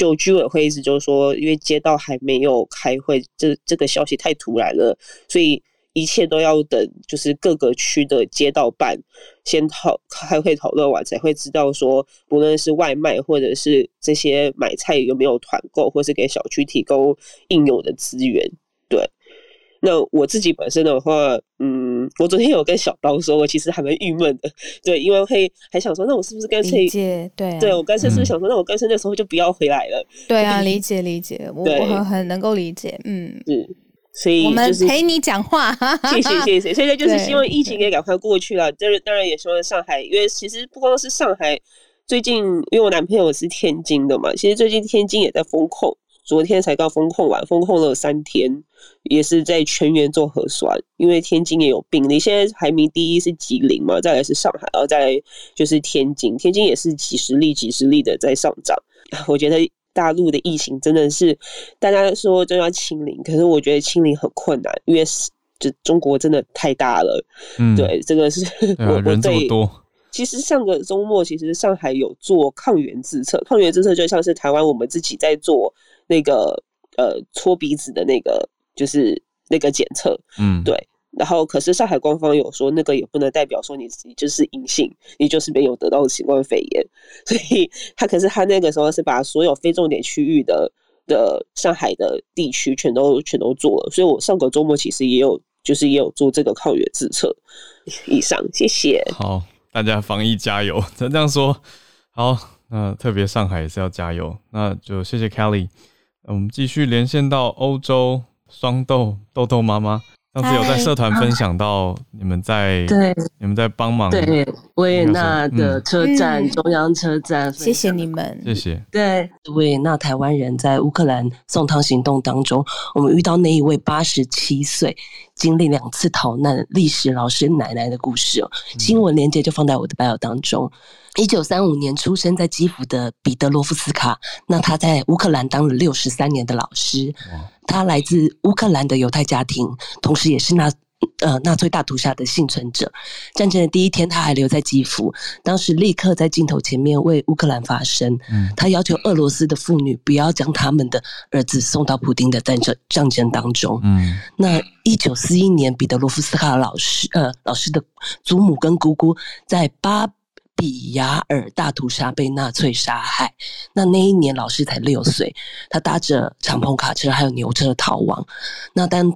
就居委会意思就是说，因为街道还没有开会，这这个消息太突然了，所以一切都要等，就是各个区的街道办先讨开会讨论完，才会知道说，不论是外卖或者是这些买菜有没有团购，或是给小区提供应有的资源，对。那我自己本身的话，嗯，我昨天有跟小刀说，我其实还蛮郁闷的，对，因为会还想说，那我是不是干脆，对、啊，对我干脆是不是想说，嗯、那我干脆那时候就不要回来了。对啊，理解理解，我我很很能够理解，嗯，是，所以、就是、我们陪你讲话，谢 谢谢谢，现在就是希望疫情也赶快过去了，当然当然也希望上海，因为其实不光是上海，最近因为我男朋友是天津的嘛，其实最近天津也在封控。昨天才刚封控完，封控了三天，也是在全员做核酸，因为天津也有病例。现在排名第一是吉林嘛，再来是上海，然后再来就是天津，天津也是几十例、几十例的在上涨。我觉得大陆的疫情真的是大家说就要清零，可是我觉得清零很困难，因为就中国真的太大了。嗯，对，这个是我、啊、我对。其实上个周末，其实上海有做抗原自测，抗原自测就像是台湾我们自己在做。那个呃，搓鼻子的那个就是那个检测，嗯，对。然后，可是上海官方有说，那个也不能代表说你自己就是阴性，你就是没有得到新冠肺炎。所以他可是他那个时候是把所有非重点区域的的上海的地区全都全都做了。所以我上个周末其实也有就是也有做这个抗原自测。以上，谢谢。好，大家防疫加油。他这样说，好，那特别上海也是要加油。那就谢谢 Kelly。我们继续连线到欧洲，双豆豆豆妈妈，上次有在社团分享到你们在对。你们在帮忙对维也纳的车站、嗯、中央车站，谢谢你们，谢谢。对。维也纳台湾人在乌克兰送汤行动当中，我们遇到那一位八十七岁经历两次逃难历史老师奶奶的故事哦，新闻连接就放在我的 bio 当中。一九三五年出生在基辅的彼得罗夫斯卡，那他在乌克兰当了六十三年的老师。他来自乌克兰的犹太家庭，同时也是纳呃纳粹大屠杀的幸存者。战争的第一天，他还留在基辅，当时立刻在镜头前面为乌克兰发声。他要求俄罗斯的妇女不要将他们的儿子送到普丁的战争战争当中。嗯，那一九四一年，彼得罗夫斯卡老师呃老师的祖母跟姑姑在巴。比亚尔大屠杀被纳粹杀害，那那一年老师才六岁，他搭着敞篷卡车还有牛车逃亡。那当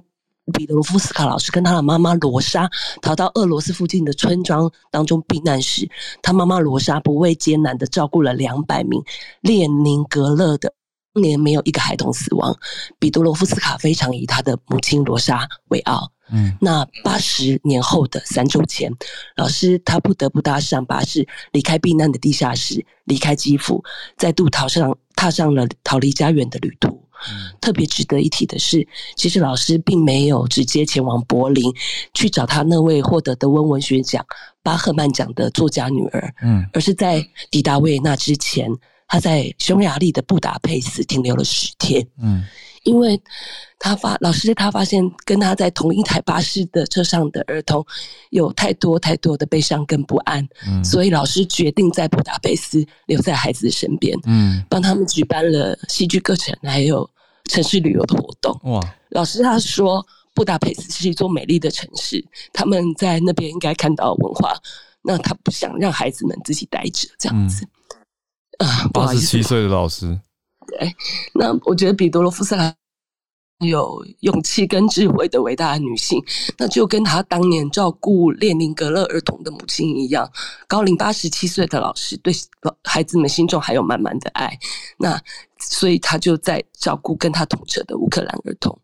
彼得罗夫斯卡老师跟他的妈妈罗莎逃到俄罗斯附近的村庄当中避难时，他妈妈罗莎不畏艰难的照顾了两百名列宁格勒的，当年没有一个孩童死亡。彼得罗夫斯卡非常以他的母亲罗莎为傲。嗯，那八十年后的三周前，老师他不得不搭上巴士，离开避难的地下室，离开基辅，再度逃上踏上了逃离家园的旅途。嗯、特别值得一提的是，其实老师并没有直接前往柏林去找他那位获得德文文学奖巴赫曼奖的作家女儿，嗯，而是在抵达维也纳之前，他在匈牙利的布达佩斯停留了十天，嗯。因为他发老师，他发现跟他在同一台巴士的车上的儿童有太多太多的悲伤跟不安，嗯，所以老师决定在布达佩斯留在孩子的身边，嗯，帮他们举办了戏剧课程，还有城市旅游的活动。哇！老师他说，布达佩斯是一座美丽的城市，他们在那边应该看到文化，那他不想让孩子们自己待着这样子。啊，八十七岁的老师。哎，那我觉得彼得罗夫斯卡有勇气跟智慧的伟大的女性，那就跟她当年照顾列宁格勒儿童的母亲一样，高龄八十七岁的老师对孩子们心中还有满满的爱，那所以她就在照顾跟她同车的乌克兰儿童。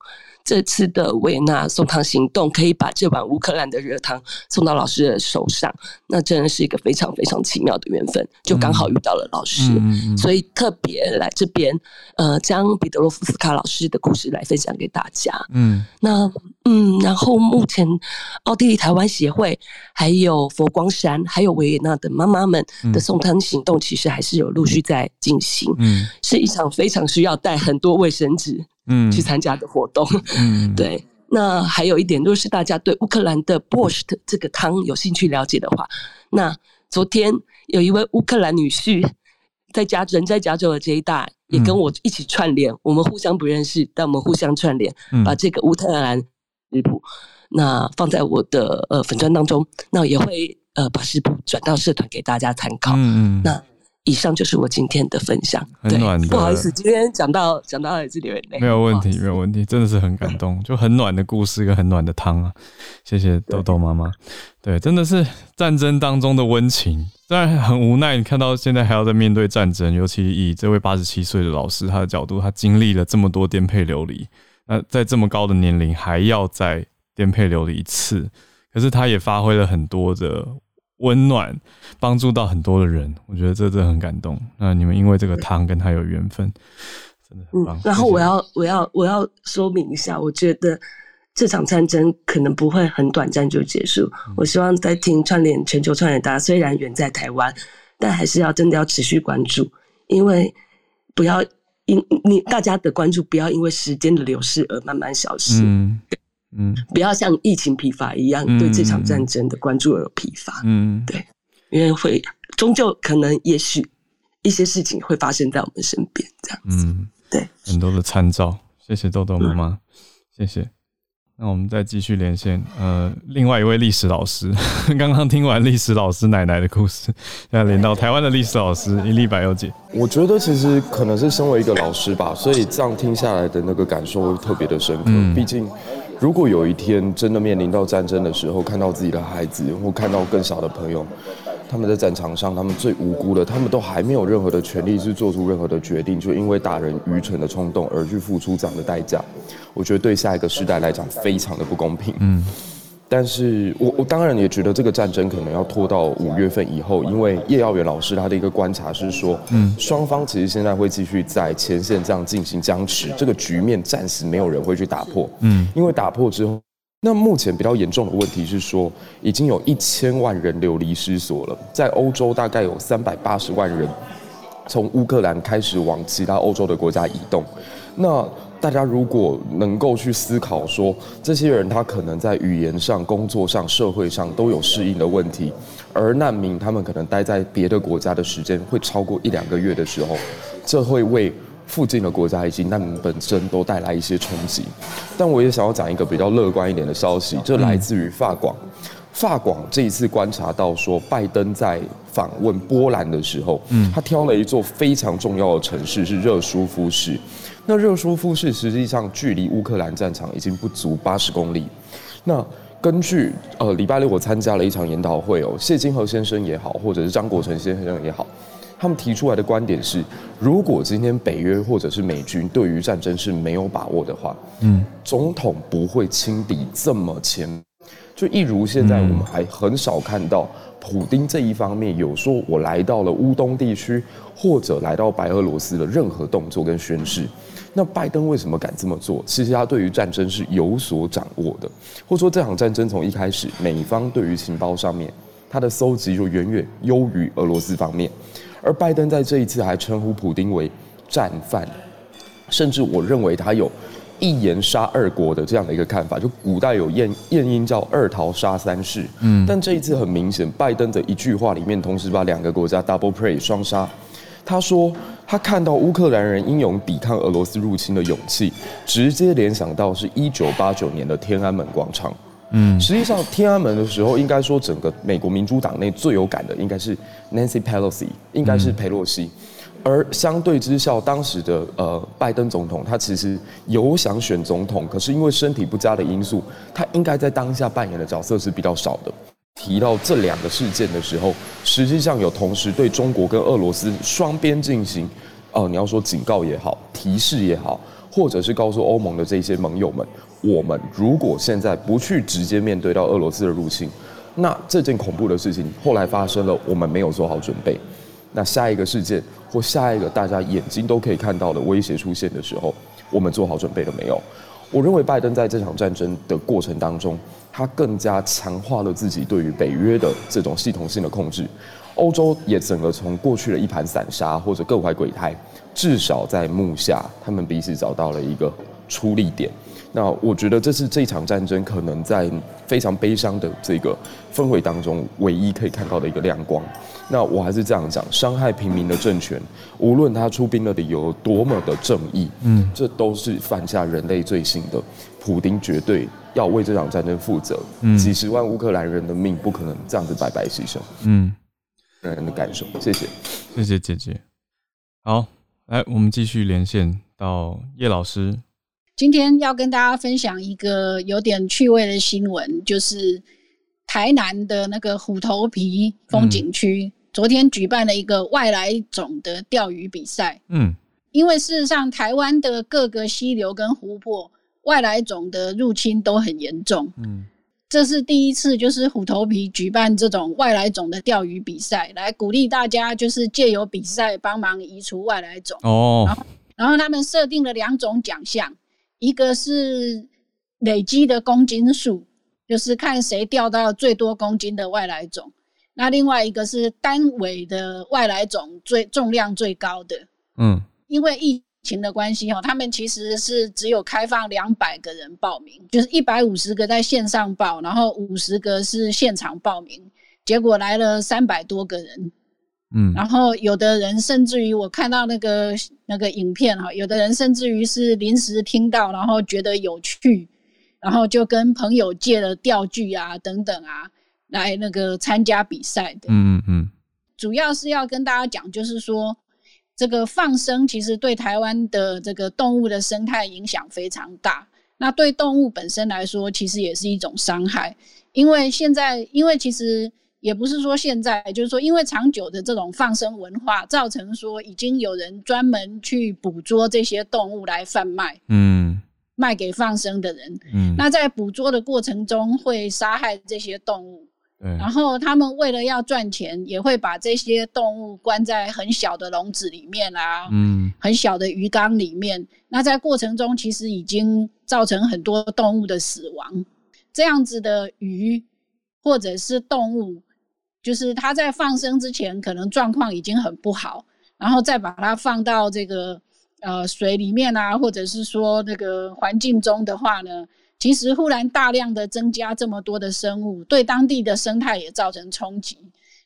这次的维也纳送汤行动可以把这碗乌克兰的热汤送到老师的手上，那真的是一个非常非常奇妙的缘分，就刚好遇到了老师，嗯、所以特别来这边，呃，将彼得罗夫斯卡老师的故事来分享给大家。嗯，那嗯，然后目前奥地利台湾协会、还有佛光山、还有维也纳的妈妈们的送汤行动，其实还是有陆续在进行。嗯，是一场非常需要带很多卫生纸。嗯，去参加的活动，嗯，对。那还有一点，如果是大家对乌克兰的 Borscht 这个汤有兴趣了解的话，那昨天有一位乌克兰女婿在加人在加州的这一带，也跟我一起串联，嗯、我们互相不认识，但我们互相串联，把这个乌克兰食谱那放在我的呃粉砖当中，那也会呃把食谱转到社团给大家参考。嗯嗯，那。以上就是我今天的分享，很暖的。不好意思，今天讲到讲到这里面，没有问题，没有问题，真的是很感动，就很暖的故事，一个很暖的汤啊！谢谢豆豆妈妈。对，真的是战争当中的温情，当然很无奈。你看到现在还要在面对战争，尤其以这位八十七岁的老师他的角度，他经历了这么多颠沛流离，那在这么高的年龄还要再颠沛流离一次，可是他也发挥了很多的。温暖，帮助到很多的人，我觉得这真的很感动。那你们因为这个汤跟他有缘分，真的很棒。嗯，然后我要我要我要说明一下，我觉得这场战争可能不会很短暂就结束。嗯，我希望在听串联全球串联大家，虽然远在台湾，但还是要真的要持续关注，因为不要因你大家的关注不要因为时间的流逝而慢慢消失。嗯嗯，不要像疫情疲乏一样，对这场战争的关注而有疲乏。嗯，对，因为会终究可能，也许一些事情会发生在我们身边，这样子。嗯，对，很多的参照。谢谢豆豆妈妈，谢谢。那我们再继续连线，呃，另外一位历史老师，刚刚听完历史老师奶奶的故事，现在连到台湾的历史老师伊丽白幼姐。我觉得其实可能是身为一个老师吧，所以这样听下来的那个感受会特别的深刻。嗯，毕竟。如果有一天真的面临到战争的时候，看到自己的孩子或看到更小的朋友，他们在战场上，他们最无辜的，他们都还没有任何的权利去做出任何的决定，就因为打人愚蠢的冲动而去付出这样的代价，我觉得对下一个世代来讲非常的不公平。嗯。但是我我当然也觉得这个战争可能要拖到五月份以后，因为叶耀元老师他的一个观察是说，嗯，双方其实现在会继续在前线这样进行僵持，这个局面暂时没有人会去打破，嗯，因为打破之后，那目前比较严重的问题是说，已经有一千万人流离失所了，在欧洲大概有三百八十万人从乌克兰开始往其他欧洲的国家移动，那。大家如果能够去思考说，这些人他可能在语言上、工作上、社会上都有适应的问题，而难民他们可能待在别的国家的时间会超过一两个月的时候，这会为附近的国家以及难民本身都带来一些冲击。但我也想要讲一个比较乐观一点的消息，这来自于法广。法广这一次观察到说，拜登在访问波兰的时候，他挑了一座非常重要的城市是热舒夫市。那热舒夫市实际上距离乌克兰战场已经不足八十公里。那根据呃礼拜六我参加了一场研讨会哦，谢金河先生也好，或者是张国成先生也好，他们提出来的观点是，如果今天北约或者是美军对于战争是没有把握的话，嗯，总统不会轻敌这么前，就一如现在我们还很少看到普丁这一方面有说我来到了乌东地区或者来到白俄罗斯的任何动作跟宣誓。那拜登为什么敢这么做？其实他对于战争是有所掌握的，或者说这场战争从一开始，美方对于情报上面他的搜集就远远优于俄罗斯方面，而拜登在这一次还称呼普丁为战犯，甚至我认为他有一言杀二国的这样的一个看法，就古代有谚谚音叫二桃杀三士，嗯，但这一次很明显，拜登的一句话里面同时把两个国家 double pray 双杀。他说，他看到乌克兰人英勇抵抗俄罗斯入侵的勇气，直接联想到是一九八九年的天安门广场。嗯，实际上天安门的时候，应该说整个美国民主党内最有感的应该是 Nancy Pelosi，应该是佩洛西。而相对之下，当时的呃拜登总统，他其实有想选总统，可是因为身体不佳的因素，他应该在当下扮演的角色是比较少的。提到这两个事件的时候，实际上有同时对中国跟俄罗斯双边进行，哦、呃，你要说警告也好，提示也好，或者是告诉欧盟的这些盟友们，我们如果现在不去直接面对到俄罗斯的入侵，那这件恐怖的事情后来发生了，我们没有做好准备，那下一个事件或下一个大家眼睛都可以看到的威胁出现的时候，我们做好准备了没有？我认为拜登在这场战争的过程当中，他更加强化了自己对于北约的这种系统性的控制。欧洲也整个从过去的一盘散沙或者各怀鬼胎，至少在目下，他们彼此找到了一个出力点。那我觉得这是这场战争可能在非常悲伤的这个氛围当中，唯一可以看到的一个亮光。那我还是这样讲，伤害平民的政权，无论他出兵的理由多么的正义，嗯，这都是犯下人类罪行的。普丁绝对要为这场战争负责，嗯，几十万乌克兰人的命不可能这样子白白牺牲，嗯，人人的感受。谢谢，谢谢姐姐。好，来，我们继续连线到叶老师。今天要跟大家分享一个有点趣味的新闻，就是台南的那个虎头皮风景区。嗯昨天举办了一个外来种的钓鱼比赛。嗯，因为事实上，台湾的各个溪流跟湖泊外来种的入侵都很严重。嗯，这是第一次，就是虎头皮举办这种外来种的钓鱼比赛，来鼓励大家，就是借由比赛帮忙移除外来种。哦，然后，然后他们设定了两种奖项，一个是累积的公斤数，就是看谁钓到最多公斤的外来种。那另外一个是单尾的外来种最重量最高的，嗯，因为疫情的关系哈，他们其实是只有开放两百个人报名，就是一百五十个在线上报，然后五十个是现场报名，结果来了三百多个人，嗯，然后有的人甚至于我看到那个那个影片哈，有的人甚至于是临时听到，然后觉得有趣，然后就跟朋友借了钓具啊等等啊。来那个参加比赛的，嗯嗯嗯，主要是要跟大家讲，就是说这个放生其实对台湾的这个动物的生态影响非常大。那对动物本身来说，其实也是一种伤害，因为现在，因为其实也不是说现在，就是说因为长久的这种放生文化，造成说已经有人专门去捕捉这些动物来贩卖，嗯，卖给放生的人，嗯，那在捕捉的过程中会杀害这些动物。然后他们为了要赚钱，也会把这些动物关在很小的笼子里面啊，嗯，很小的鱼缸里面。那在过程中，其实已经造成很多动物的死亡。这样子的鱼或者是动物，就是它在放生之前可能状况已经很不好，然后再把它放到这个呃水里面啊，或者是说那个环境中的话呢，其实忽然大量的增加这么多的生物，对当地的生态也造成冲击。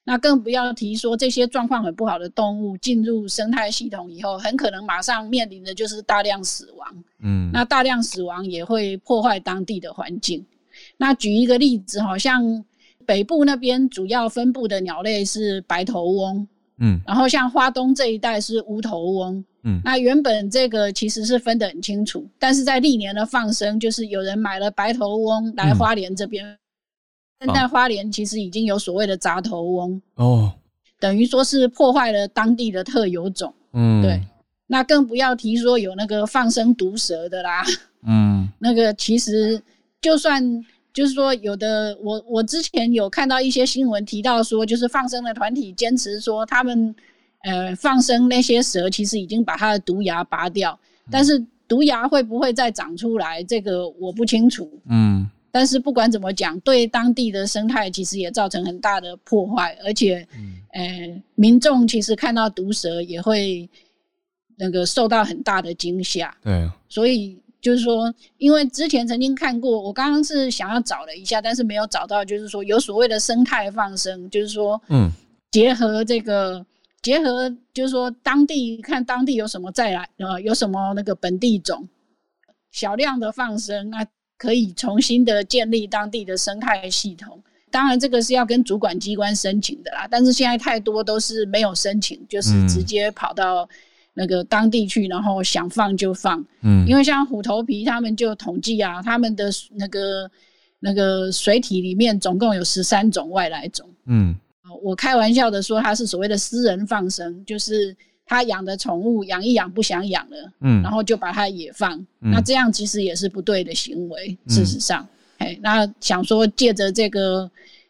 那更不要提说这些状况很不好的动物进入生态系统以后，很可能马上面临的就是大量死亡。嗯，那大量死亡也会破坏当地的环境。那举一个例子，好像北部那边主要分布的鸟类是白头翁。嗯，然后像花东这一带是乌头翁。嗯，那原本这个其实是分得很清楚，但是在历年的放生，就是有人买了白头翁来花莲这边但在花莲其实已经有所谓的杂头翁哦，等于说是破坏了当地的特有种。嗯，对。那更不要提说有那个放生毒蛇的啦。嗯，那个其实就算就是说有的，我我之前有看到一些新闻提到说，就是放生的团体坚持说他们呃放生那些蛇，其实已经把它的毒牙拔掉，但是毒牙会不会再长出来，这个我不清楚。嗯。但是不管怎么讲，对当地的生态其实也造成很大的破坏，而且，嗯、呃，民众其实看到毒蛇也会那个受到很大的惊吓。对，所以就是说，因为之前曾经看过，我刚刚是想要找了一下，但是没有找到，就是说有所谓的生态放生，就是说，嗯，结合这个，结合就是说当地看当地有什么再来，呃，有什么那个本地种，小量的放生那。可以重新的建立当地的生态系统，当然这个是要跟主管机关申请的啦。但是现在太多都是没有申请，就是直接跑到那个当地去，然后想放就放。嗯，因为像虎头皮他们就统计啊，他们的那个那个水体里面总共有十三种外来种。嗯，我开玩笑的说，它是所谓的私人放生，就是。他养的宠物养一养不想养了，嗯，然后就把它也放，嗯，那这样其实也是不对的行为。嗯，事实上，哎，那想说借着这个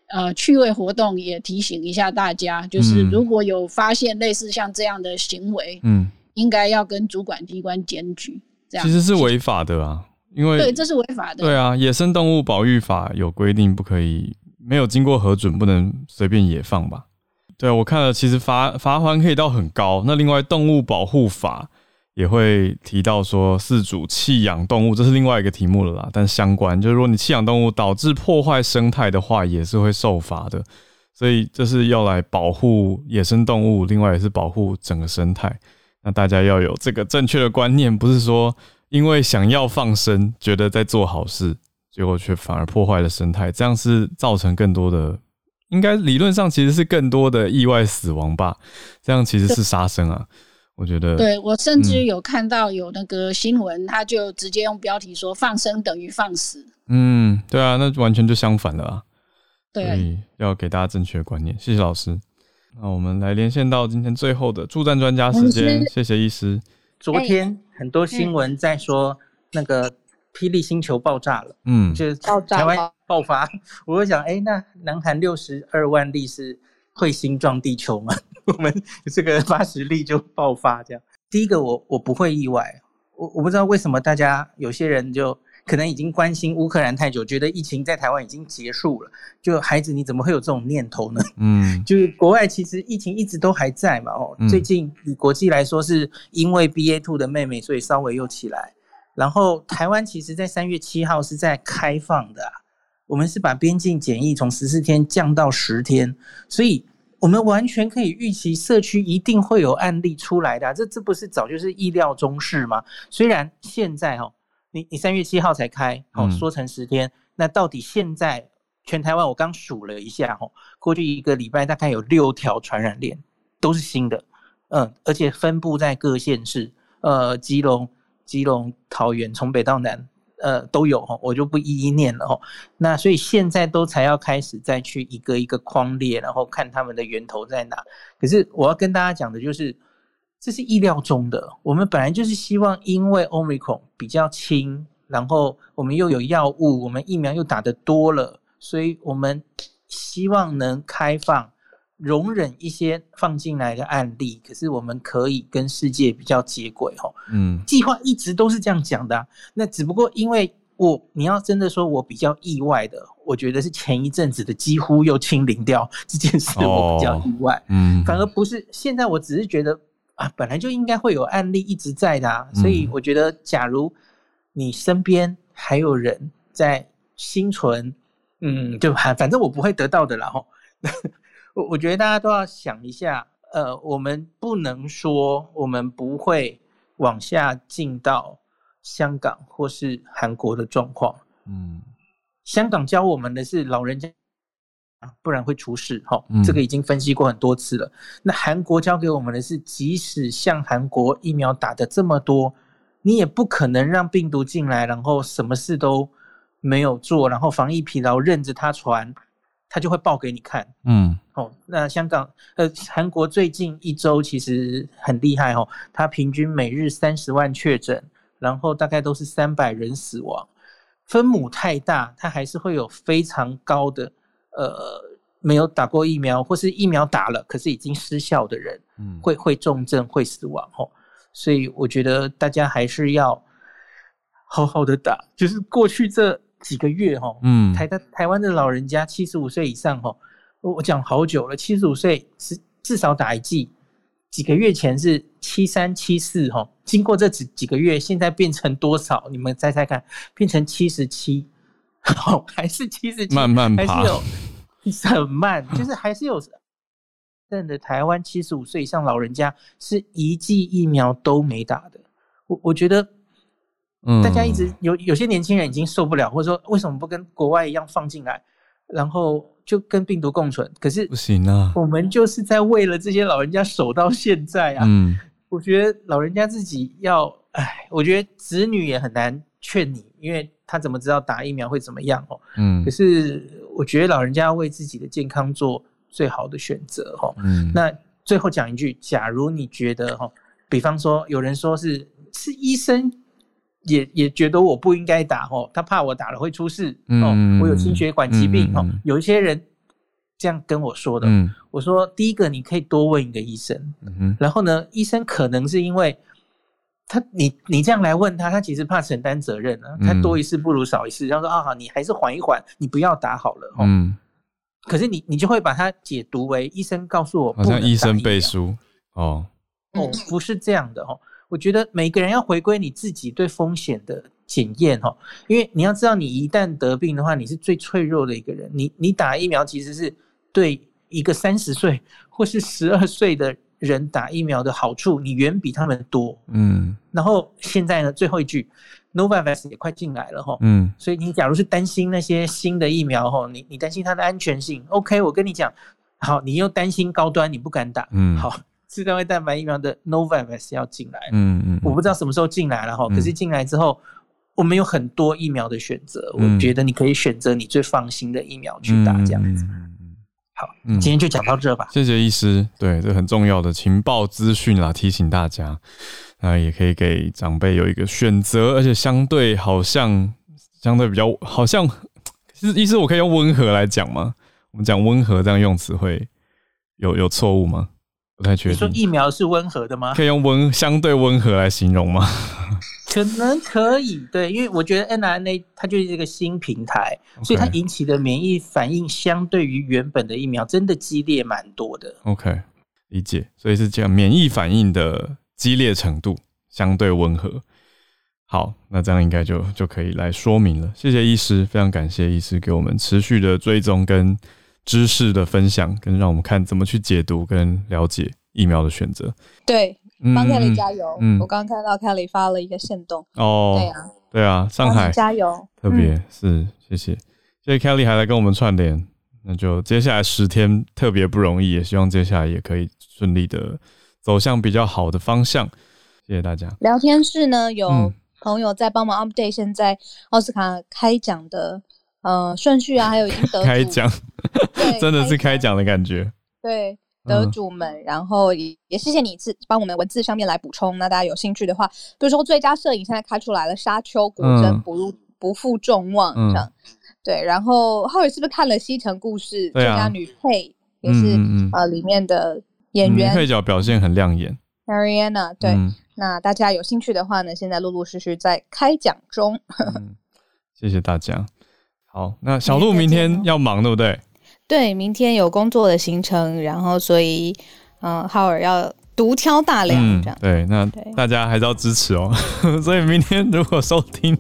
呃趣味活动，也提醒一下大家，就是如果有发现类似像这样的行为，嗯，应该要跟主管机关检举。这样其实是违法的啊，因为对，这是违法的。对啊，野生动物保育法有规定，不可以没有经过核准，不能随便野放吧。对，我看了，其实罚罚锾可以到很高。那另外，动物保护法也会提到说，饲主弃养动物，这是另外一个题目了啦。但相关就是，如果你弃养动物导致破坏生态的话，也是会受罚的。所以这是要来保护野生动物，另外也是保护整个生态。那大家要有这个正确的观念，不是说因为想要放生，觉得在做好事，结果却反而破坏了生态，这样是造成更多的。应该理论上其实是更多的意外死亡吧，这样其实是杀生啊，我觉得。对，我甚至有看到有那个新闻，他就直接用标题说“放生等于放死”。嗯，对啊，那完全就相反了啊。对，所以要给大家正确的观念。谢谢老师。那我们来连线到今天最后的助战专家时间，谢谢医师。昨天很多新闻在说那个。霹雳星球爆炸了，嗯，就是台湾爆发。我就想，哎、欸，那南韩六十二万例是彗星撞地球吗？我们这个八十例就爆发这样。第一个我，我我不会意外。我我不知道为什么大家有些人就可能已经关心乌克兰太久，觉得疫情在台湾已经结束了。就孩子，你怎么会有这种念头呢？嗯，就是国外其实疫情一直都还在嘛。哦，最近以国际来说，是因为 BA two 的妹妹，所以稍微又起来。然后台湾其实，在三月七号是在开放的啊，我们是把边境检疫从十四天降到十天，所以我们完全可以预期社区一定会有案例出来的啊，这这不是早就是意料中事吗？虽然现在哦，你你三月七号才开，哦，说成十天，那到底现在全台湾我刚数了一下哦，过去一个礼拜大概有六条传染链都是新的，嗯，而且分布在各县市，呃，基隆。基隆、桃园，从北到南，呃，都有哈，我就不一一念了哈。那所以现在都才要开始再去一个一个框列，然后看他们的源头在哪。可是我要跟大家讲的就是，这是意料中的。我们本来就是希望，因为 Omicron 比较轻，然后我们又有药物，我们疫苗又打得多了，所以我们希望能开放。容忍一些放进来的案例，可是我们可以跟世界比较接轨哦。嗯，计划一直都是这样讲的啊。那只不过因为我，你要真的说我比较意外的，我觉得是前一阵子的几乎又清零掉这件事，我比较意外。嗯，反而不是现在，我只是觉得啊，本来就应该会有案例一直在的啊。所以我觉得，假如你身边还有人在心存，嗯，就还反正我不会得到的啦哈。我我觉得大家都要想一下，呃，我们不能说我们不会往下进到香港或是韩国的状况。嗯，香港教我们的是老人家，不然会出事。哈，这个已经分析过很多次了。那韩国教给我们的是，即使像韩国疫苗打的这么多，你也不可能让病毒进来，然后什么事都没有做，然后防疫疲劳任着它传。它就会报给你看。嗯，哦，那香港呃，韩国最近一周其实很厉害哦，它平均每日三十万确诊，然后大概都是三百人死亡。分母太大，它还是会有非常高的呃，没有打过疫苗或是疫苗打了可是已经失效的人，嗯，会会重症会死亡哦。所以我觉得大家还是要好好的打，就是过去这几个月哈，嗯，台的台湾的老人家七十五岁以上哈，我讲好久了，七十五岁是至少打一剂，几个月前是七三七四哈，经过这几几个月，现在变成多少？你们猜猜看，变成七十七，好还是七十七？慢慢爬，还是有很慢，就是还是有。真的，台湾七十五岁以上老人家是一剂疫苗都没打的。我我觉得，嗯，大家一直有有些年轻人已经受不了，或者说为什么不跟国外一样放进来，然后就跟病毒共存？可是不行啊，我们就是在为了这些老人家守到现在啊。嗯，我觉得老人家自己要，哎，我觉得子女也很难劝你，因为他怎么知道打疫苗会怎么样哦？嗯，可是我觉得老人家要为自己的健康做。最好的选择哦，嗯，那最后讲一句，假如你觉得哈，比方说有人说是是医生也也觉得我不应该打哦，他怕我打了会出事，嗯，我有心血管疾病哈，嗯，有一些人这样跟我说的，嗯，我说第一个你可以多问一个医生，嗯，然后呢，医生可能是因为他你你这样来问他，他其实怕承担责任啊，他多一事不如少一事，然后说啊好，你还是缓一缓，你不要打好了，嗯。可是你你就会把它解读为医生告诉我不能医生背书哦哦，不是这样的哦。我觉得每个人要回归你自己对风险的检验哈，因为你要知道，你一旦得病的话，你是最脆弱的一个人。你你打疫苗其实是对一个三十岁或是十二岁的人打疫苗的好处，你远比他们多。嗯，然后现在呢，最后一句。Novavax 也快进来了哈，嗯，所以你假如是担心那些新的疫苗哈，你你担心它的安全性，OK，我跟你讲，好，你又担心高端，你不敢打，嗯，好，次单位蛋白疫苗的 Novavax 要进来，嗯嗯，我不知道什么时候进来了哈，可是进来之后，我们有很多疫苗的选择，我觉得你可以选择你最放心的疫苗去打，这样子，好，今天就讲到这吧，谢谢医师，对，这很重要的情报资讯啦，提醒大家。那也可以给长辈有一个选择，而且相对好像相对比较好像，其实医师我可以用温和来讲吗？我们讲温和这样用词会有有错误吗？不太确定。你说疫苗是温和的吗？可以用温相对温和来形容吗？可能可以，对，因为我觉得 mRNA 它就是一个新平台，Okay. 所以它引起的免疫反应相对于原本的疫苗真的激烈蛮多的。OK，理解，所以是这样免疫反应的。激烈程度相对温和，好，那这样应该就就可以来说明了。谢谢医师，非常感谢医师给我们持续的追踪跟知识的分享，跟让我们看怎么去解读跟了解疫苗的选择。对，帮 Kelly 加油。嗯，我刚刚看到 Kelly 发了一个线动。哦，对啊，对啊，上海加油，特别是谢谢，谢谢 Kelly 还来跟我们串联。那就接下来十天特别不容易，也希望接下来也可以顺利的。走向比较好的方向，谢谢大家。聊天室呢，有朋友在帮忙 update 现在奥斯卡开奖的呃顺序啊，还有已经得 开奖，真的是开奖的感觉。对，得主们，嗯、然后也也谢谢你自帮我们文字上面来补充。那大家有兴趣的话，比如说最佳摄影现在开出来了，沙丘古筝不不负众望这样。嗯、对，然后浩宇是不是看了《西城故事》最佳女配也是、嗯、呃里面的。演员配角表现很亮眼，Mariana 对，嗯、那大家有兴趣的话呢，现在陆陆续续在开奖中、嗯。谢谢大家。好，那小鹿明天要忙，对不对？对，明天有工作的行程，然后所以，嗯、呃，浩尔要。独挑大梁，这样、嗯、对，那大家还是要支持哦。所以明天如果收听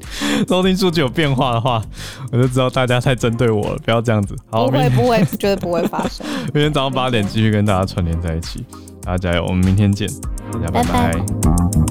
收听数据有变化的话，我就知道大家太针对我了，不要这样子。好，不会不会，绝对不会发生。明天早上八点继续跟大家串联在一起，大家加油，我们明天见，大家拜拜。拜拜。